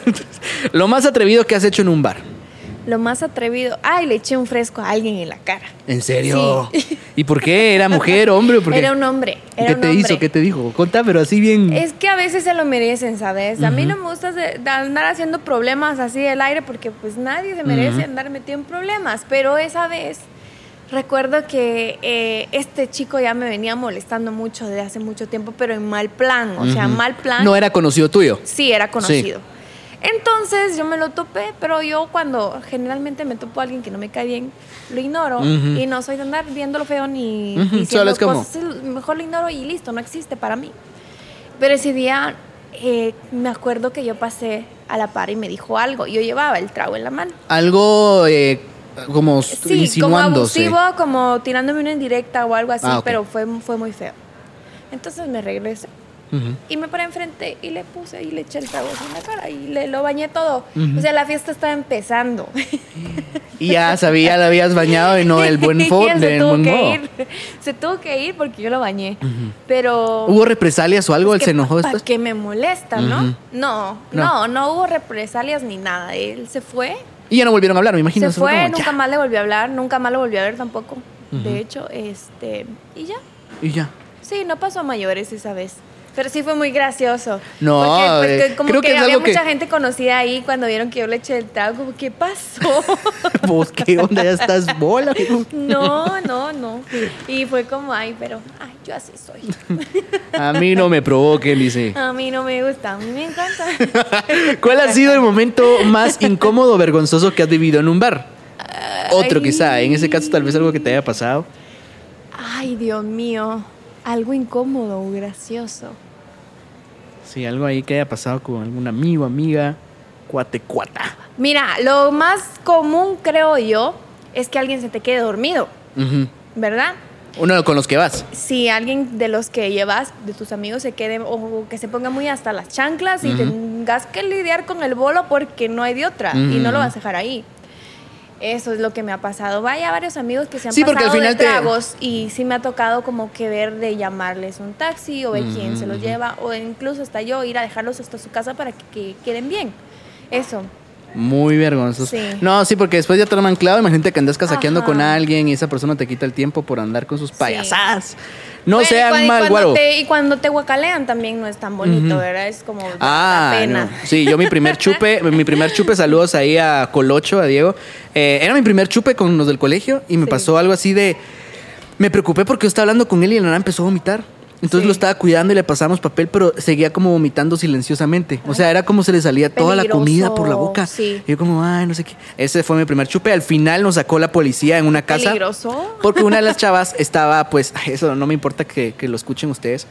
lo más atrevido que has hecho en un bar. Lo más atrevido. Ay, le eché un fresco a alguien en la cara. ¿En serio? Sí. ¿Y por qué? ¿Era mujer, hombre? o por qué? Era un hombre. Era ¿Qué un te hombre. hizo? ¿Qué te dijo? Contá, pero así bien. Es que a veces se lo merecen, ¿sabes? A mí no me gusta andar haciendo problemas así del aire porque pues nadie se merece Ujú. andar metido en problemas. Pero esa vez recuerdo que eh, este chico ya me venía molestando mucho desde hace mucho tiempo, pero en mal plan. O sea, mal plan. No era conocido tuyo. Sí, era conocido. Entonces yo me lo topé, pero yo cuando generalmente me topo a alguien que no me cae bien, lo ignoro y no soy de andar viéndolo feo ni diciendo solo es como- cosas, mejor lo ignoro y listo, no existe para mí. Pero ese día eh, me acuerdo que yo pasé a la par y me dijo algo. Yo llevaba el trago en la mano. Algo eh, como Sí, como insinuándose. abusivo, como tirándome una indirecta o algo así, Ah, ok. pero fue, fue muy feo. Entonces me regresé Ujú. y me paré enfrente y le puse y le eché el trago en la cara y le lo bañé todo. Ujú. O sea, la fiesta estaba empezando. Y ya sabía, la habías bañado y no el buen Y fo él del se tuvo buen que modo. ir. Se tuvo que ir porque yo lo bañé. Pero ¿Hubo represalias o algo? ¿Él se enojó ¿Para qué me molesta. No, No. no, no hubo represalias ni nada. Él se fue, Y ya no volvieron a hablar, me imagino. se fue, nunca "Ya". más le volvió a hablar, nunca más lo volvió a ver tampoco. De hecho, este, y ya. Y ya. Sí, no pasó a mayores esa vez. Pero sí fue muy gracioso. No, porque, porque eh, como creo que, había que- mucha gente conocida ahí cuando vieron que yo le eché el trago, como, ¿qué pasó? Vos, ¿qué onda? Ya estás bola. no, no, no. Y fue como, ay, pero, ay, yo así soy. A mí no me provoquen, dice. A mí no me gusta, a mí me encanta. ¿Cuál ha sido el momento más incómodo vergonzoso que has vivido en un bar? Otro quizá, en ese caso tal vez algo que te haya pasado. Ay, Dios mío. Algo incómodo o gracioso. Sí, algo ahí que haya pasado con algún amigo, amiga, cuate, cuata. Mira, lo más común, creo yo, es que alguien se te quede dormido. ¿verdad? Uno con los que vas. Si alguien de los que llevas, de tus amigos, se quede o que se ponga muy hasta las chanclas y tengas que lidiar con el bolo porque no hay de otra y no lo vas a dejar ahí. Eso es lo que me ha pasado. Vaya varios amigos que se han Sí, porque al pasado final de te- tragos y sí me ha tocado como que ver de llamarles un taxi o ver quién se los lleva o incluso hasta yo ir a dejarlos hasta su casa para que, que queden bien. Eso. Muy vergonzoso. Sí. No, sí, porque después ya te lo han clavo. Imagínate que andas casaqueando Ajá. con alguien y esa persona te quita el tiempo por andar con sus payasadas. No Bueno, sean y mal, cuando guaro. te- y cuando te guacalean también no es tan bonito, Ujú. ¿verdad? Es como Ah, pena. no. sí, yo mi primer chupe, mi primer chupe, saludos ahí a Colocho, a Diego. Eh, era mi primer chupe con los del colegio y me Sí. pasó algo así de. Me preocupé porque yo estaba hablando con él y la nada empezó a vomitar. Entonces Sí. lo estaba cuidando y le pasamos papel, pero seguía como vomitando silenciosamente. O sea, era como se le salía toda la comida por la boca. sí. Y yo como, ay, no sé qué. Ese fue mi primer chupe. Al final nos sacó la policía en una casa. Peligroso. Porque una de las chavas estaba, pues, eso no me importa que, que lo escuchen ustedes.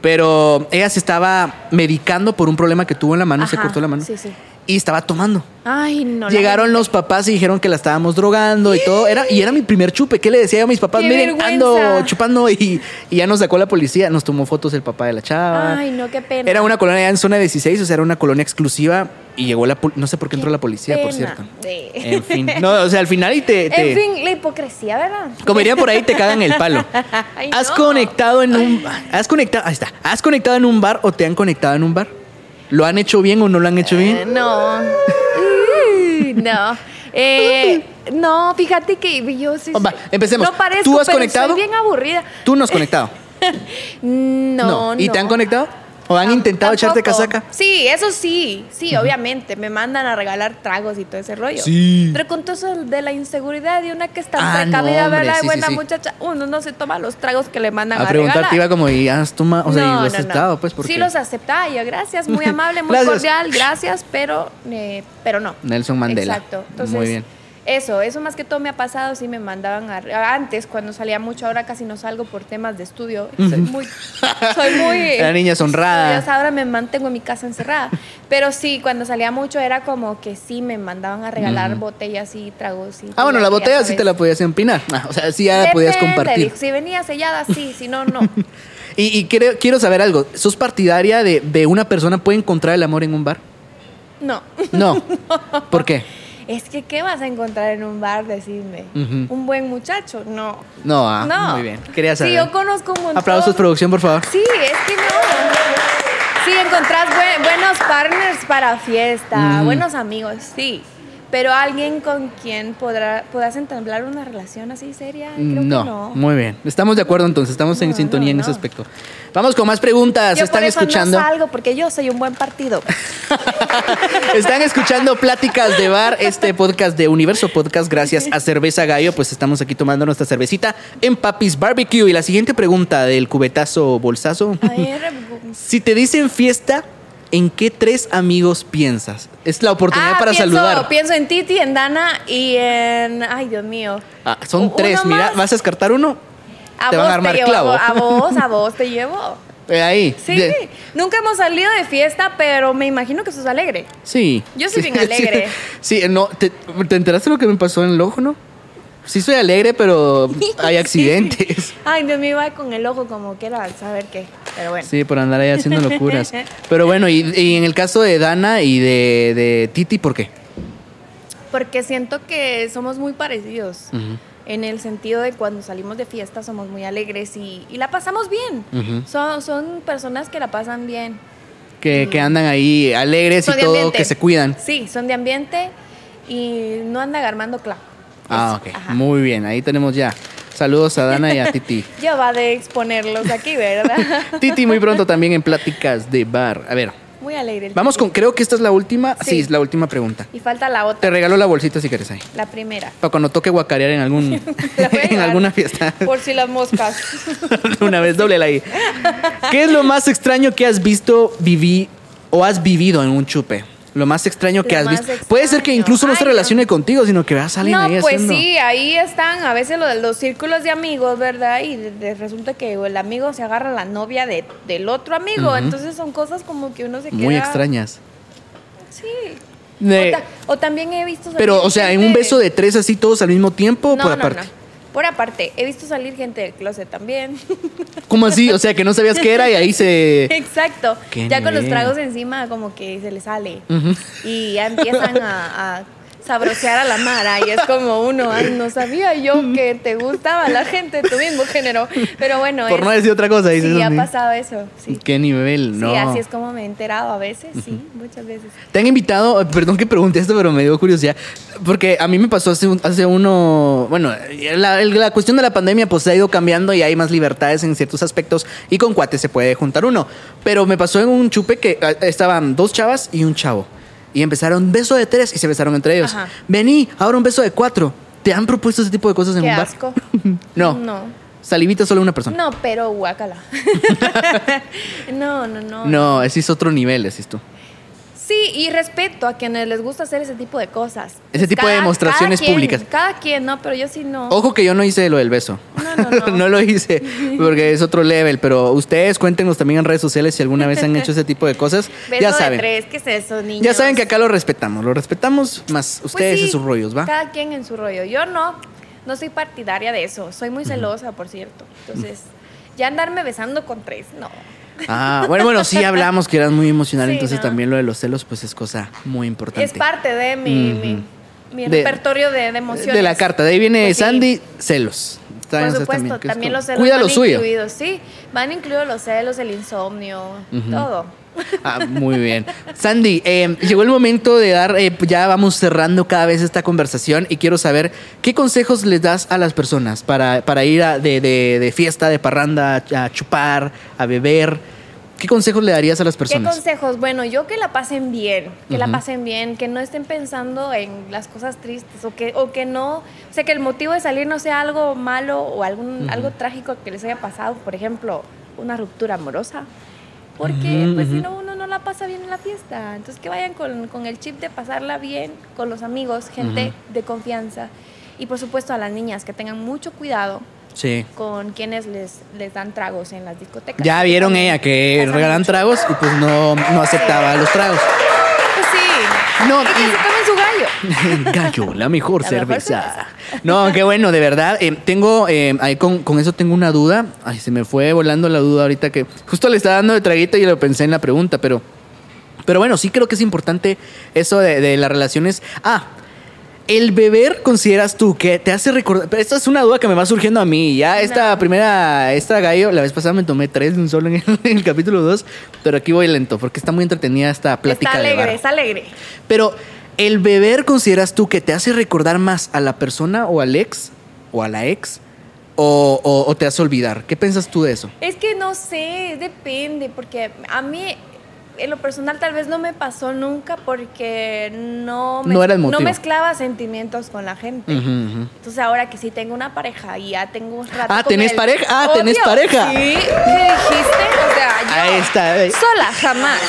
Pero ella se estaba medicando por un problema que tuvo en la mano, se cortó la mano. sí, sí. Y estaba tomando. Ay, no. Llegaron los papás y dijeron que la estábamos drogando y todo. Era, y era mi primer chupe. ¿Qué le decía yo a mis papás? ¡Qué Miren, vergüenza! ando chupando y, y ya nos sacó la policía. Nos tomó fotos el papá de la chava. Ay, no, qué pena. Era una colonia en zona 16, o sea, era una colonia exclusiva y llegó la no sé por qué entró la policía, por cierto. Sí. En fin, no, o sea, al final y te, te- En fin, la hipocresía, ¿verdad? como diría por ahí, te cagan el palo. Ay, ¿Has no. conectado en un has conectado, ahí está. ¿Has conectado en un bar o te han conectado en un bar? ¿Lo han hecho bien o no lo han hecho Eh, bien? no. Uy, no. Eh, no, fíjate que yo sí. Va, empecemos. No parezco, ¿Tú has pero conectado? Soy bien aburrida. Tú no has conectado. No, no. ¿Y te han conectado? ¿O han intentado echarte casaca? Sí, eso sí, sí, obviamente. Me mandan a regalar tragos y todo ese rollo. Sí. Pero con todo eso de la inseguridad y una que está Ah, no, precavida, hombre, ¿verdad? sí, buena sí. muchacha, uno no se toma los tragos que le mandan a, A preguntarte regalar. iba como, ¿y has tomado? O sea, y No, lo has no, no. aceptado, pues, porque Sí los aceptaba yo, gracias, muy amable, muy Gracias. cordial, gracias, pero, eh, pero no. Nelson Mandela. Exacto. Entonces, Muy bien. Eso, eso más que todo me ha pasado, sí me mandaban a, antes cuando salía mucho, ahora casi no salgo por temas de estudio. Soy muy, soy muy La niña es honrada. ahora me mantengo en mi casa encerrada. Pero sí, cuando salía mucho era como que sí me mandaban a regalar botellas y tragos. Y Ah, bueno, la botella sí te la podías empinar. Ah, O sea, sí ya la podías compartir. Si venía sellada, sí, si no, no. Y, y quiero, quiero saber algo. ¿Sos partidaria de, de una persona puede encontrar el amor en un bar? No. No. ¿Por qué? Es que, ¿qué vas a encontrar en un bar? Decime. Ujú. ¿Un buen muchacho? No. No, ah, No. muy bien. Quería saber. Sí, yo conozco un montón. Aplausos, producción, por favor. Sí, es que no. Sí, encontrás bue- buenos partners para fiesta, buenos amigos, sí. Pero alguien con quien podrá, podrás entablar una relación así seria, creo No, que no. muy bien. Estamos de acuerdo entonces, estamos en No, sintonía no, en ese aspecto. Vamos con más preguntas. Yo Están por eso escuchando. no salgo porque yo soy un buen partido. Están escuchando Pláticas de Bar, este podcast de Universo Podcast, gracias a Cerveza Gallo. Pues estamos aquí tomando nuestra cervecita en Papis Barbecue. Y la siguiente pregunta del cubetazo bolsazo. A ver, Si te dicen fiesta, ¿en qué tres amigos piensas? Es la oportunidad ah, para pienso, saludar. Pienso en Titi, en Dana y en. Ay, Dios mío. Ah, son ¿Uno tres, mira? ¿vas a descartar uno? A Te vos van a armar llevo, clavo. A vos, a vos te llevo. Eh, ahí. Sí, De- nunca hemos salido de fiesta, pero me imagino que sos alegre. sí. Yo soy Sí, bien alegre. Sí, no, te, ¿te enteraste lo que me pasó en el ojo, no? Sí soy alegre, pero hay accidentes. Sí. Ay, Dios mío, va con el ojo como que era saber qué. Pero bueno. Sí, por andar ahí haciendo locuras. Pero bueno, y, y en el caso de Dana y de, de Titi, ¿por qué? Porque siento que somos muy parecidos. En el sentido de cuando salimos de fiesta somos muy alegres y, y la pasamos bien. Son, son personas que la pasan bien. Que, que andan ahí alegres Son y todo, que se cuidan. Sí, son de ambiente y no andan armando clavo. Ah, ok. ajá. Muy bien, ahí tenemos ya. Saludos a Dana y a Titi. Ya va de exponerlos aquí, ¿verdad? Titi muy pronto también en Pláticas de Bar. A ver, Muy alegre. el vamos con, creo que esta es la última. Sí, Sí. es la última pregunta. Y falta la otra, Te regalo la bolsita si quieres ahí. la primera. Para cuando toque guacarear en algún en alguna fiesta. Por si las moscas. Una vez, doble ahí. ¿Qué es lo más extraño que has visto, viví o has vivido en un chupe? Lo más extraño que Lo has visto. Puede ser que incluso no se relacione contigo, sino que veas a alguien No, ahí pues haciendo. sí, ahí están a veces los, los círculos de amigos, ¿verdad? Y de- de- resulta que el amigo se agarra a la novia de, del otro amigo. Entonces son cosas como que uno se queda. Muy extrañas. Sí. De- o, ta- o también he visto. pero, o sea, en un beso de tres así todos al mismo tiempo o No, por no, aparte. no. Por aparte, he visto salir gente del closet también. ¿Cómo así? O sea, que no sabías qué era y ahí se. Exacto. Ya con los tragos encima, como que se le sale. Y ya empiezan a, a sabrosear a la mara. Y es como uno, ay, no sabía yo que te gustaba la gente de tu mismo género. Pero bueno, Por es- no decir otra cosa, dices. sí, ha así. pasado eso. Sí. ¿Qué nivel? No. Sí, así es como me he enterado a veces, sí, muchas veces. Te han invitado, perdón que pregunte esto, pero me dio curiosidad, porque a mí me pasó hace, un- hace uno, bueno, la, la cuestión de la pandemia pues ha ido cambiando y hay más libertades en ciertos aspectos y con cuates se puede juntar uno, pero me pasó en un chupe que eh, estaban dos chavas y un chavo y empezaron beso de tres y se besaron entre ellos. Ajá. Vení, ahora un beso de cuatro. ¿Te han propuesto ese tipo de cosas en Qué un bar? asco. No. No. Salivita solo una persona. No, pero guácala. no, no, no. No, ese es otro nivel, decís tú. Sí, y respeto a quienes les gusta hacer ese tipo de cosas. Ese tipo de demostraciones cada quien, públicas. Cada quien, no, pero yo sí no. Ojo que yo no hice lo del beso. No, no, no. lo hice porque es otro level, pero ustedes cuéntenos también en redes sociales si alguna vez han hecho ese tipo de cosas. Beso ya de saben. tres, ¿qué es eso, niños? Ya saben que acá lo respetamos, lo respetamos más Pues ustedes sí, en sus rollos, ¿va? Cada quien en su rollo. Yo no, no soy partidaria de eso. Soy muy celosa, por cierto. Entonces, ya andarme besando con tres, no. Ah, bueno, bueno, sí hablamos que eras muy emocional, Sí, entonces no. también lo de los celos pues es cosa muy importante. Es parte de mi, Ujú. mi, mi De- repertorio de, de emociones. de la carta, de ahí viene Pues sí. Sandy, celos. Está Por supuesto, también, como- los celos Cuida van lo suyo. incluidos, sí. Van incluidos los celos, el insomnio, Ujú. todo. Ah, muy bien. Sandy, eh, llegó el momento de dar, eh, ya vamos cerrando cada vez esta conversación y quiero saber qué consejos les das a las personas para, para ir a- de, de- de fiesta, de parranda, a chupar, a beber. ¿Qué consejos le darías a las ¿Qué personas? consejos? Bueno, yo que la pasen bien, que la pasen bien, que no estén pensando en las cosas tristes o que, o que no, o sea, que el motivo de salir no sea algo malo o algún, algo trágico que les haya pasado, por ejemplo, una ruptura amorosa. Porque Ujú, pues si no, uno no la pasa bien en la fiesta. Entonces que vayan con, con el chip de pasarla bien con los amigos, gente de confianza. Y por supuesto a las niñas que tengan mucho cuidado Sí. con quienes les, les dan tragos en las discotecas. Ya vieron ella que regalan mucho. tragos y pues no, no aceptaba los tragos. No, y que y- se tomen su gallo. Gallo, la mejor La mejor cerveza. No, qué bueno, de verdad. Eh, tengo, eh, ahí con, con eso tengo una duda. Ay, se me fue volando la duda ahorita que justo le estaba dando de traguito y lo pensé en la pregunta, pero, pero bueno, sí creo que es importante eso de, de las relaciones. Ah, el beber, ¿consideras tú que te hace recordar? Pero esta es una duda que me va surgiendo a mí. Ya esta No. primera, esta gallo, la vez pasada me tomé tres de un solo en el, en el capítulo 2, pero aquí voy lento porque está muy entretenida esta plática Está de bar. alegre, está alegre. Pero, ¿el beber consideras tú que te hace recordar más a la persona o al ex o a la ex? ¿O, o- o te hace olvidar? ¿Qué piensas tú de eso? Es que no sé, depende, porque a mí en lo personal tal vez no me pasó nunca porque no, No era el motivo. mezclaba sentimientos con la gente. Entonces ahora que sí tengo una pareja y ya tengo un rato Ah, con ¿tenés él, pareja? Ah, ¿tenés pareja? Sí, ¿qué dijiste? O sea, yo Ahí está, ahí. sola jamás.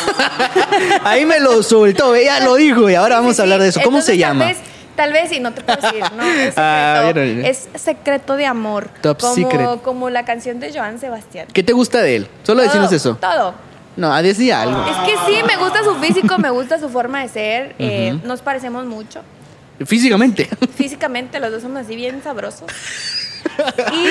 Ahí me lo soltó, ella lo dijo y ahora vamos Sí, a hablar de eso. ¿Cómo se llama? Tal vez, tal vez, y no te puedo decir, ¿no? Es secreto, Ah, vieron. es secreto de amor. Top como, secret. Como la canción de Joan Sebastián. ¿Qué te gusta de él? Solo decirnos Todo, eso. Todo. No, a decir algo. Es que sí, me gusta su físico, me gusta su forma de ser. eh, nos parecemos mucho. Físicamente. Físicamente los dos somos así bien sabrosos.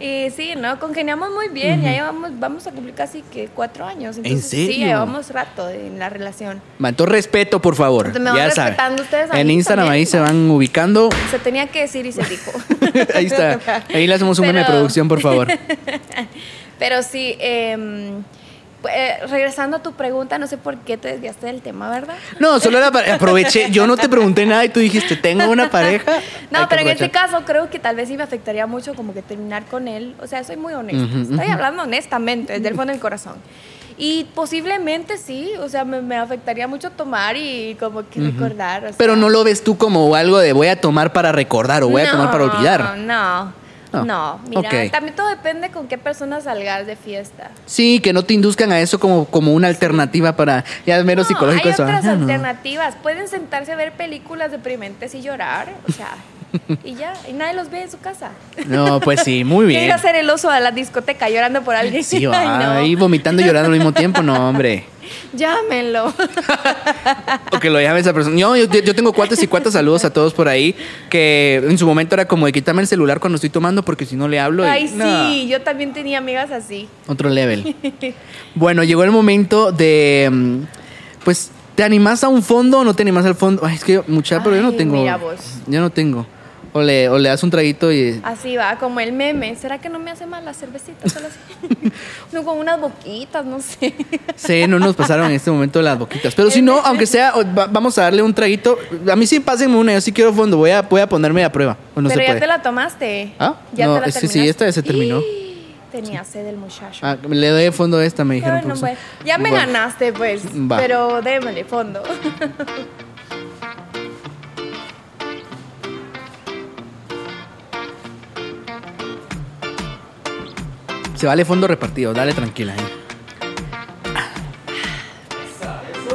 Y, y sí, ¿no? Congeniamos muy bien. Ya llevamos, vamos a cumplir casi que cuatro años. Entonces, Sí, serio? llevamos rato en la relación. Manto respeto, por favor. Entonces, me van ya saben. respetando ustedes a En Instagram ahí se van ubicando. Se tenía que decir y se dijo. ahí está. Ahí le hacemos un meme de producción, por favor. Pero sí, pues, eh, regresando a tu pregunta, no sé por qué te desviaste del tema, ¿verdad? No, solo para- aproveché. Yo no te pregunté nada y tú dijiste, tengo una pareja. No, pero en este caso creo que tal vez sí me afectaría mucho como que terminar con él. O sea, soy muy honesta. Ujú, Estoy ujú. hablando honestamente, desde el fondo del corazón. Y posiblemente sí, o sea, me, me afectaría mucho tomar y como que recordar. o Pero sea. no lo ves tú como algo de voy a tomar para recordar o voy a tomar para olvidar. No, No. No. Mira, también todo depende con qué personas salgas de fiesta. Sí, que no te induzcan a eso como, como una alternativa para. Ya mero No, psicológico hay eso. otras Ah, alternativas. Pueden sentarse a ver películas deprimentes y llorar, o sea, y ya, y nadie los ve en su casa. No, pues sí, muy Quiero ir bien. a hacer el oso a la discoteca llorando por alguien. Sí, no. ahí vomitando y llorando al mismo tiempo, no, hombre. Llámenlo. O que lo llame esa persona. Yo, yo, yo tengo cuates y cuatas saludos a todos por ahí que en su momento era como de quitarme el celular cuando estoy tomando porque si no le hablo. y- Ay, no, sí, yo también tenía amigas así. Otro level. Bueno, llegó el momento de. mm, Pues, ¿te animás a un fondo o no te animás al fondo? Ay, es que mucha, pero yo no tengo. mira vos. Yo no tengo. O le, o le das un traguito y. Así va, como el meme. ¿Será que no me hace mal la cervecita? Solo así. no, con unas boquitas, no sé. Sí, no nos pasaron en este momento las boquitas. Pero si no, aunque sea, vamos a darle un traguito. A mí sí pásenme una, yo sí quiero fondo. Voy a, voy a ponerme a prueba. O no Pero se ya puede. te la tomaste. ¿Ah? Ya No, te la es que sí, esta ya se terminó. Tenía sed el muchacho. Ah, le doy fondo a esta, me dijeron. Bueno, profesor. pues, ya me Bueno. ganaste, pues. Va. Pero démosle fondo. Se vale fondo repartido, dale tranquila. eh.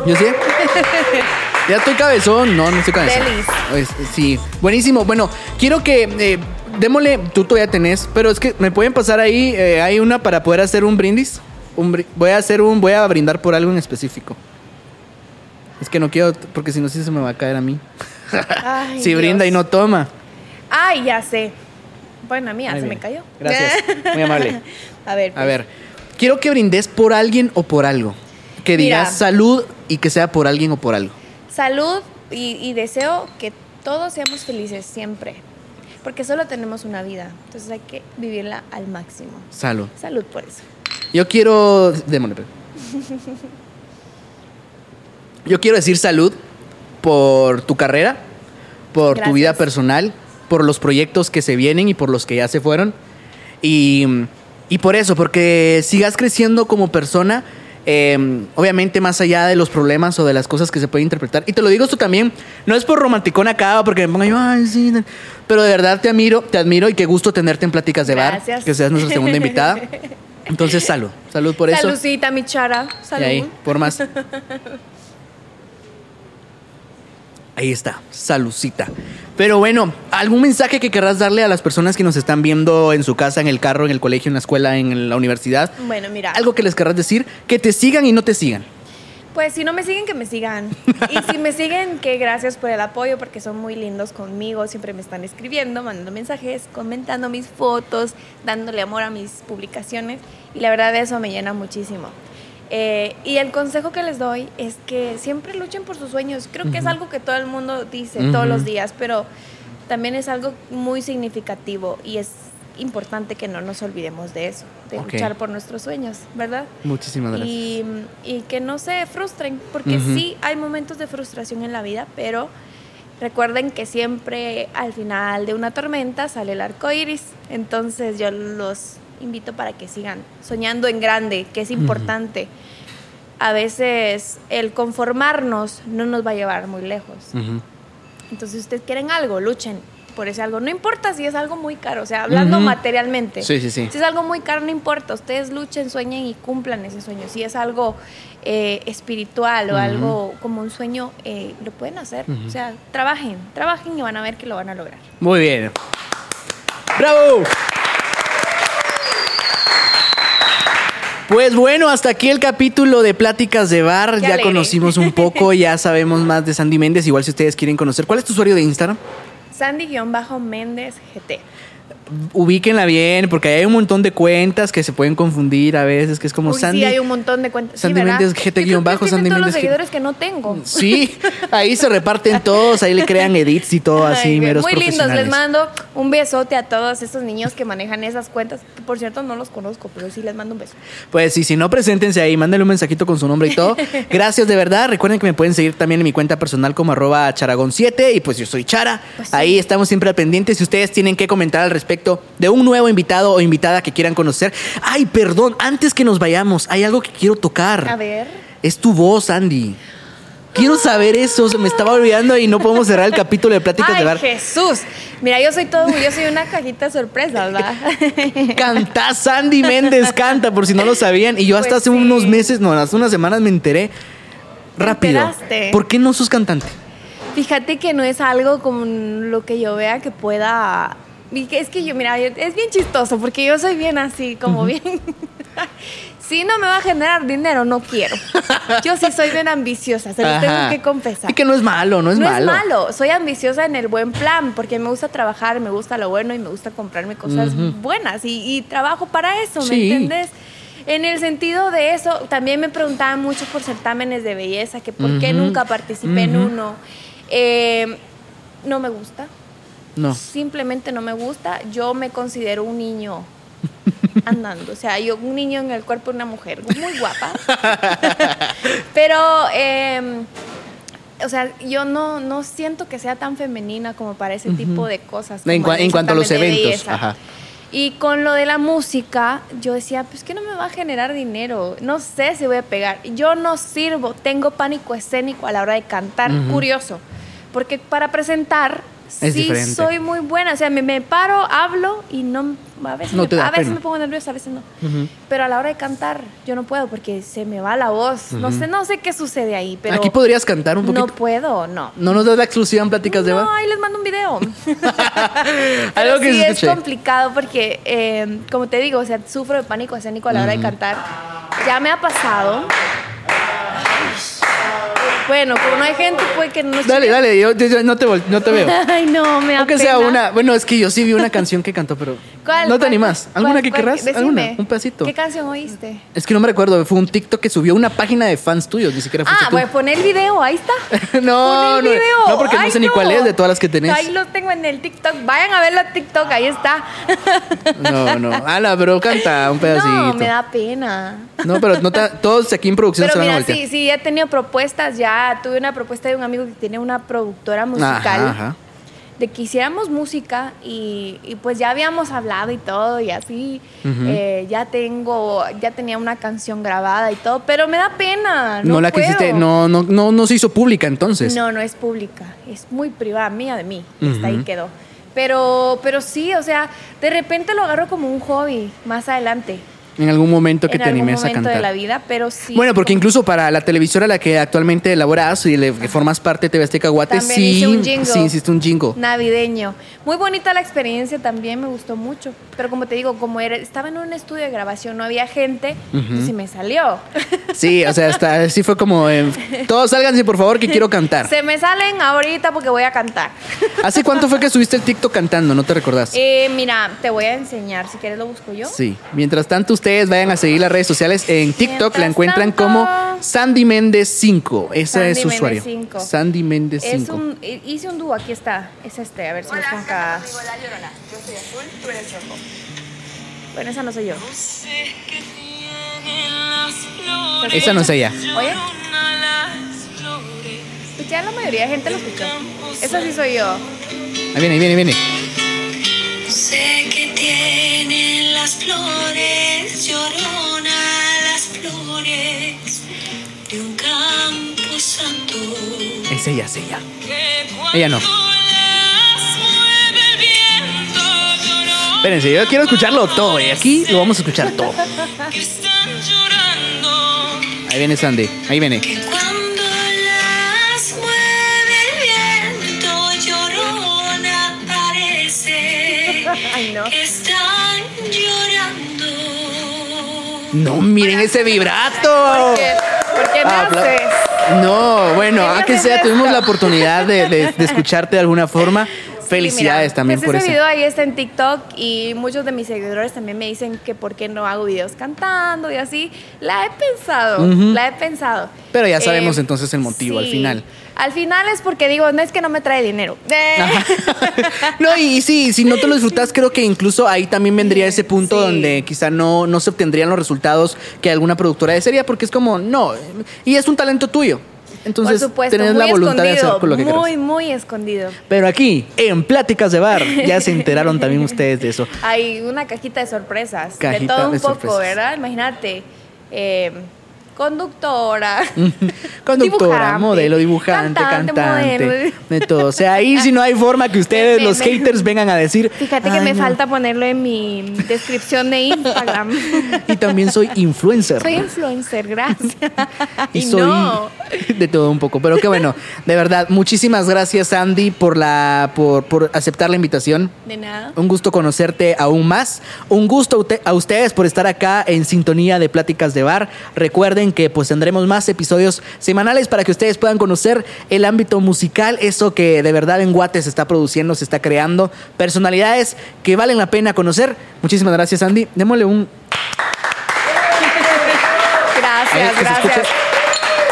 ¿Yo sí? ¿Ya estoy cabezón? No, no estoy cabezón. Delis. Pues, sí, buenísimo. Bueno, quiero que eh, démosle, tú todavía tenés, pero es que me pueden pasar ahí, eh, hay una para poder hacer un brindis. Un voy a hacer un, voy a brindar por algo en específico. Es que no quiero, porque si no, sí se me va a caer a mí. Ay, si brinda y no toma. Ay, ya sé. Bueno, a mí ya se bien. me cayó. Gracias. Muy amable. A ver, A pues. ver, quiero que brindes por alguien o por algo. Que digas Mira. salud y que sea por alguien o por algo. Salud y, y deseo que todos seamos felices siempre. Porque solo tenemos una vida. Entonces hay que vivirla al máximo. Salud. Salud por eso. Yo quiero. Démosle, pues. Yo quiero decir salud por tu carrera, por tu vida personal, por los proyectos que se vienen y por los que ya se fueron. Y, Y por eso, porque sigas creciendo como persona, eh, obviamente más allá de los problemas o de las cosas que se pueden interpretar. Y te lo digo esto también, no es por romanticón acá, porque me ponga yo, ay, sí. Pero de verdad te admiro, te admiro y qué gusto tenerte en Pláticas de Gracias. Bar, que seas nuestra segunda invitada. Entonces, salud, salud por eso. Saludcita, mi chara. Salud. Y ahí, por más. Ahí está, salucita. Pero bueno, ¿algún mensaje que querrás darle a las personas que nos están viendo en su casa, en el carro, en el colegio, en la escuela, en la universidad? Bueno, mira. Algo que les querrás decir, que te sigan y no te sigan. Pues si no me siguen, que me sigan. Y si me siguen, que gracias por el apoyo, porque son muy lindos conmigo. Siempre me están escribiendo, mandando mensajes, comentando mis fotos, dándole amor a mis publicaciones. Y la verdad eso me llena muchísimo. Eh, y el consejo que les doy es que siempre luchen por sus sueños. Creo que es algo que todo el mundo dice todos los días, pero también es algo muy significativo y es importante que no nos olvidemos de eso, de Ok. luchar por nuestros sueños, ¿verdad? Muchísimas gracias. Y, y que no se frustren, porque Ujú. sí hay momentos de frustración en la vida, pero recuerden que siempre al final de una tormenta sale el arco iris. Entonces yo los invito para que sigan soñando en grande, que es importante. A veces el conformarnos no nos va a llevar muy lejos. Entonces, si ustedes quieren algo, luchen por ese algo. No importa si es algo muy caro, o sea, hablando materialmente. Sí, sí, sí. Si es algo muy caro, no importa. Ustedes luchen, sueñen y cumplan ese sueño. Si es algo eh, espiritual o algo como un sueño, eh, lo pueden hacer. O sea, trabajen, trabajen y van a ver que lo van a lograr. Muy bien. ¡Bravo! Pues bueno, hasta aquí el capítulo de Pláticas de Bar. Qué ya alegre. conocimos un poco, ya sabemos más de Sandy Méndez. Igual si ustedes quieren conocer. ¿Cuál es tu usuario de Instagram? Sandy-Méndez GT. Ubíquenla bien, porque hay un montón de cuentas que se pueden confundir a veces, que es como Uy, Sandy. sí, hay un montón de cuentas. Sandy sí. Méndez GT bajo, Sandy los Méndez G- seguidores que no tengo. Sí, ahí se reparten todos, ahí le crean edits y todo así, meros muy lindos, les mando un besote a todos estos niños que manejan esas cuentas. Por cierto no los conozco, pero sí les mando un beso. Pues sí, si no, preséntense ahí, mándenle un mensajito con su nombre y todo. Gracias de verdad. Recuerden que me pueden seguir también en mi cuenta personal como arroba charagón7 y pues yo soy Chara. Pues sí. Ahí estamos siempre al pendiente. Si ustedes tienen que comentar al respecto de un nuevo invitado o invitada que quieran conocer. Ay, perdón, antes que nos vayamos, hay algo que quiero tocar. A ver. Es tu voz, Andy. Quiero saber eso, se me estaba olvidando y no podemos cerrar el capítulo de Pláticas de Ay, Bar. Jesús. Mira, yo soy todo, yo soy una cajita de sorpresas, ¿verdad? Canta, Sandy Méndez canta, por si no lo sabían. Y yo hasta Pues hace sí. unos meses, no, hace unas semanas me enteré rápido. enteraste? ¿Por qué no sos cantante? Fíjate que no es algo como lo que yo vea que pueda. Y Es que yo, mira, es bien chistoso porque yo soy bien así, como bien. si no me va a generar dinero, no quiero. Yo sí soy bien ambiciosa, se lo tengo que confesar. Y que no es malo, no es no malo. es malo, soy ambiciosa en el buen plan, porque me gusta trabajar, me gusta lo bueno y me gusta comprarme cosas buenas y, y trabajo para eso, ¿me Sí. entiendes? En el sentido de eso, también me preguntaban mucho por certámenes de belleza, que por qué nunca participé en uno. Eh, no me gusta, No. simplemente no me gusta. Yo me considero un niño andando, o sea, yo un niño en el cuerpo de una mujer, muy guapa. Pero, eh, o sea, yo no, no siento que sea tan femenina como para ese tipo de cosas. En, cua- cuanto a los eventos. Ajá. Y con lo de la música, yo decía, pues que no me va a generar dinero. No sé si voy a pegar. Yo no sirvo, tengo pánico escénico a la hora de cantar. Curioso. Porque para presentar, Es sí diferente. soy muy buena. O sea, me, me paro, hablo y no. A veces, No me, a veces me pongo nerviosa, a veces no. Ujú. Pero a la hora de cantar, yo no puedo porque se me va la voz. No sé, no sé qué sucede ahí, pero. Aquí podrías cantar un poquito. No puedo, no. No nos das la exclusiva en Pláticas de No, Bar. ahí les mando un video. Algo que sí se es complicado porque, eh, como te digo, o sea, sufro de pánico escénico a la hora de cantar. Ya me ha pasado. Bueno, como no hay gente, puede que no Dale, dale, yo, yo- yo no, te vol- no te veo. Ay, no, me Aunque sea una. Bueno, es que yo sí vi una canción que cantó, pero. ¿Cuál, ¿No te cuál, animas? cuál, ¿Alguna que cuál? querrás? Decime. ¿Alguna? Un pedacito. ¿Qué canción oíste? Es que no me recuerdo, fue un TikTok que subió una página de fans tuyos, ni siquiera fuiste Ah, tú. voy a poner el video, ahí está. No, Pon el no, video. no, porque no Ay, sé ni cuál es de todas las que tenés. Ahí lo tengo en el TikTok. Vayan a verlo a TikTok, ahí está. No, no. Ala, pero canta un pedacito. No, me da pena. No, pero no te- todos aquí en producción Pero se van a mira, voltear. sí, sí, he tenido propuestas ya. Tuve una propuesta de un amigo que tiene una productora musical. Ajá, ajá. de que hiciéramos música y, y pues ya habíamos hablado y todo y así. Eh, ya tengo, ya tenía una canción grabada y todo, pero me da pena. No, No, la puedo. quisiste, no, no, no, no se hizo pública entonces. No, no es pública, es muy privada, mía de mí. Hasta ahí quedó. Pero, pero sí, o sea, de repente lo agarro como un hobby más adelante. En algún momento que en te animes a cantar. de la vida, pero sí. Bueno, porque incluso para la televisora a la que actualmente elaboras y le que formas parte de TV Azteca Guate, sí, un jingle. sí hiciste un jingle. navideño. Muy bonita la experiencia también, me gustó mucho. Pero como te digo, como era, estaba en un estudio de grabación, no había gente, Ujú. y me salió. Sí, o sea, hasta sí fue como, eh, todos sálganse por favor que quiero cantar. Se me salen ahorita porque voy a cantar. ¿Hace cuánto fue que subiste el TikTok cantando? ¿No te recordás? Eh, mira, te voy a enseñar, si quieres lo busco yo. Sí. Mientras tanto, ustedes vayan a seguir las redes sociales. En TikTok la encuentran tanto- como Sandy Méndez 5. Ese Sandy es su usuario. 5. Sandy Méndez Es 5. un, eh, hice un dúo, aquí está, es este, a ver si pongo acá. Bueno, esa no soy yo. Esa no es ella. Oye. Pues ya la mayoría de gente lo escuchó. Esa sí soy yo. Ahí viene, ahí viene, ahí viene. Sé que tienen las flores, Es ella, es ella. Ella no. las mueve el viento, llorona, Espérense, yo quiero escucharlo todo. Y aquí lo vamos a escuchar todo. que están llorando. Ahí viene Sandy. Ahí viene. Que cuando las mueve el viento, llorona parece Ay, no. que están llorando. No, miren ese vibrato. ¿Por qué, ¿Por qué me Ah, apla- haces? No, bueno, ¿Qué a me que haces sea, tuvimos la oportunidad de, de- de escucharte de alguna forma. Felicidades mira, también pues por ese eso. video ahí está en TikTok y muchos de mis seguidores también me dicen que por qué no hago videos cantando y así. La he pensado, la he pensado. Pero ya sabemos Eh, entonces el motivo al final. Al final es porque digo, no es que no me trae dinero. No, y sí, si no te lo disfrutas, creo que incluso ahí también vendría ese punto Sí. donde quizá no, no se obtendrían los resultados que alguna productora desearía, porque es como, no, y es un talento tuyo. Entonces, Por supuesto, tenés la voluntad de hacer lo que muy, muy escondido. Pero aquí, en Pláticas de Bar, ya se enteraron también ustedes de eso. Hay una cajita de sorpresas, de Cajita todo un de poco, sorpresas. ¿verdad? Imagínate, eh, conductora, Conductora, dibujante, modelo, dibujante, cantante, modelo. de todo. O sea, ahí si no hay forma que ustedes, Me- los me- haters, vengan a decir. Fíjate que "Ay, me no". falta ponerlo en mi descripción de Instagram. Y también soy influencer. Soy influencer, gracias. y Y, soy no. de todo un poco. Pero qué bueno, de verdad, muchísimas gracias, Andy, por la, por, por aceptar la invitación. De nada. Un gusto conocerte aún más. Un gusto a ustedes por estar acá en sintonía de Pláticas de Bar. Recuerden que pues tendremos más episodios semanales para que ustedes puedan conocer el ámbito musical, eso que de verdad en Guate se está produciendo, se está creando, personalidades que valen la pena conocer. Muchísimas gracias, Andy. Démosle un Gracias, gracias.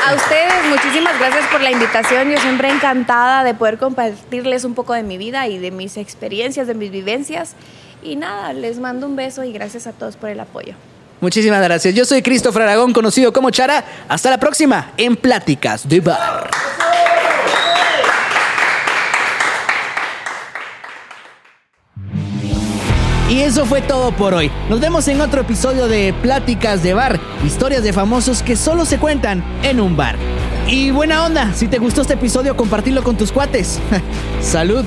A ustedes, muchísimas gracias por la invitación. Yo siempre encantada de poder compartirles un poco de mi vida y de mis experiencias, de mis vivencias. Y nada, les mando un beso y gracias a todos por el apoyo. Muchísimas gracias. Yo soy Christopher Aragón, conocido como Chara. Hasta la próxima en Pláticas de Bar. Y eso fue todo por hoy. Nos vemos en otro episodio de Pláticas de Bar, historias de famosos que solo se cuentan en un bar. Y buena onda, si te gustó este episodio, compartirlo con tus cuates. Salud.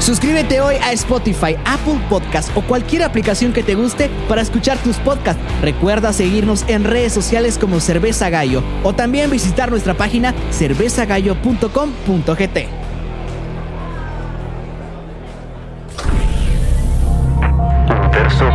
Suscríbete hoy a Spotify, Apple Podcast o cualquier aplicación que te guste para escuchar tus podcasts. Recuerda seguirnos en redes sociales como Cerveza Gallo o también visitar nuestra página cervezagallo.com.gt. Verso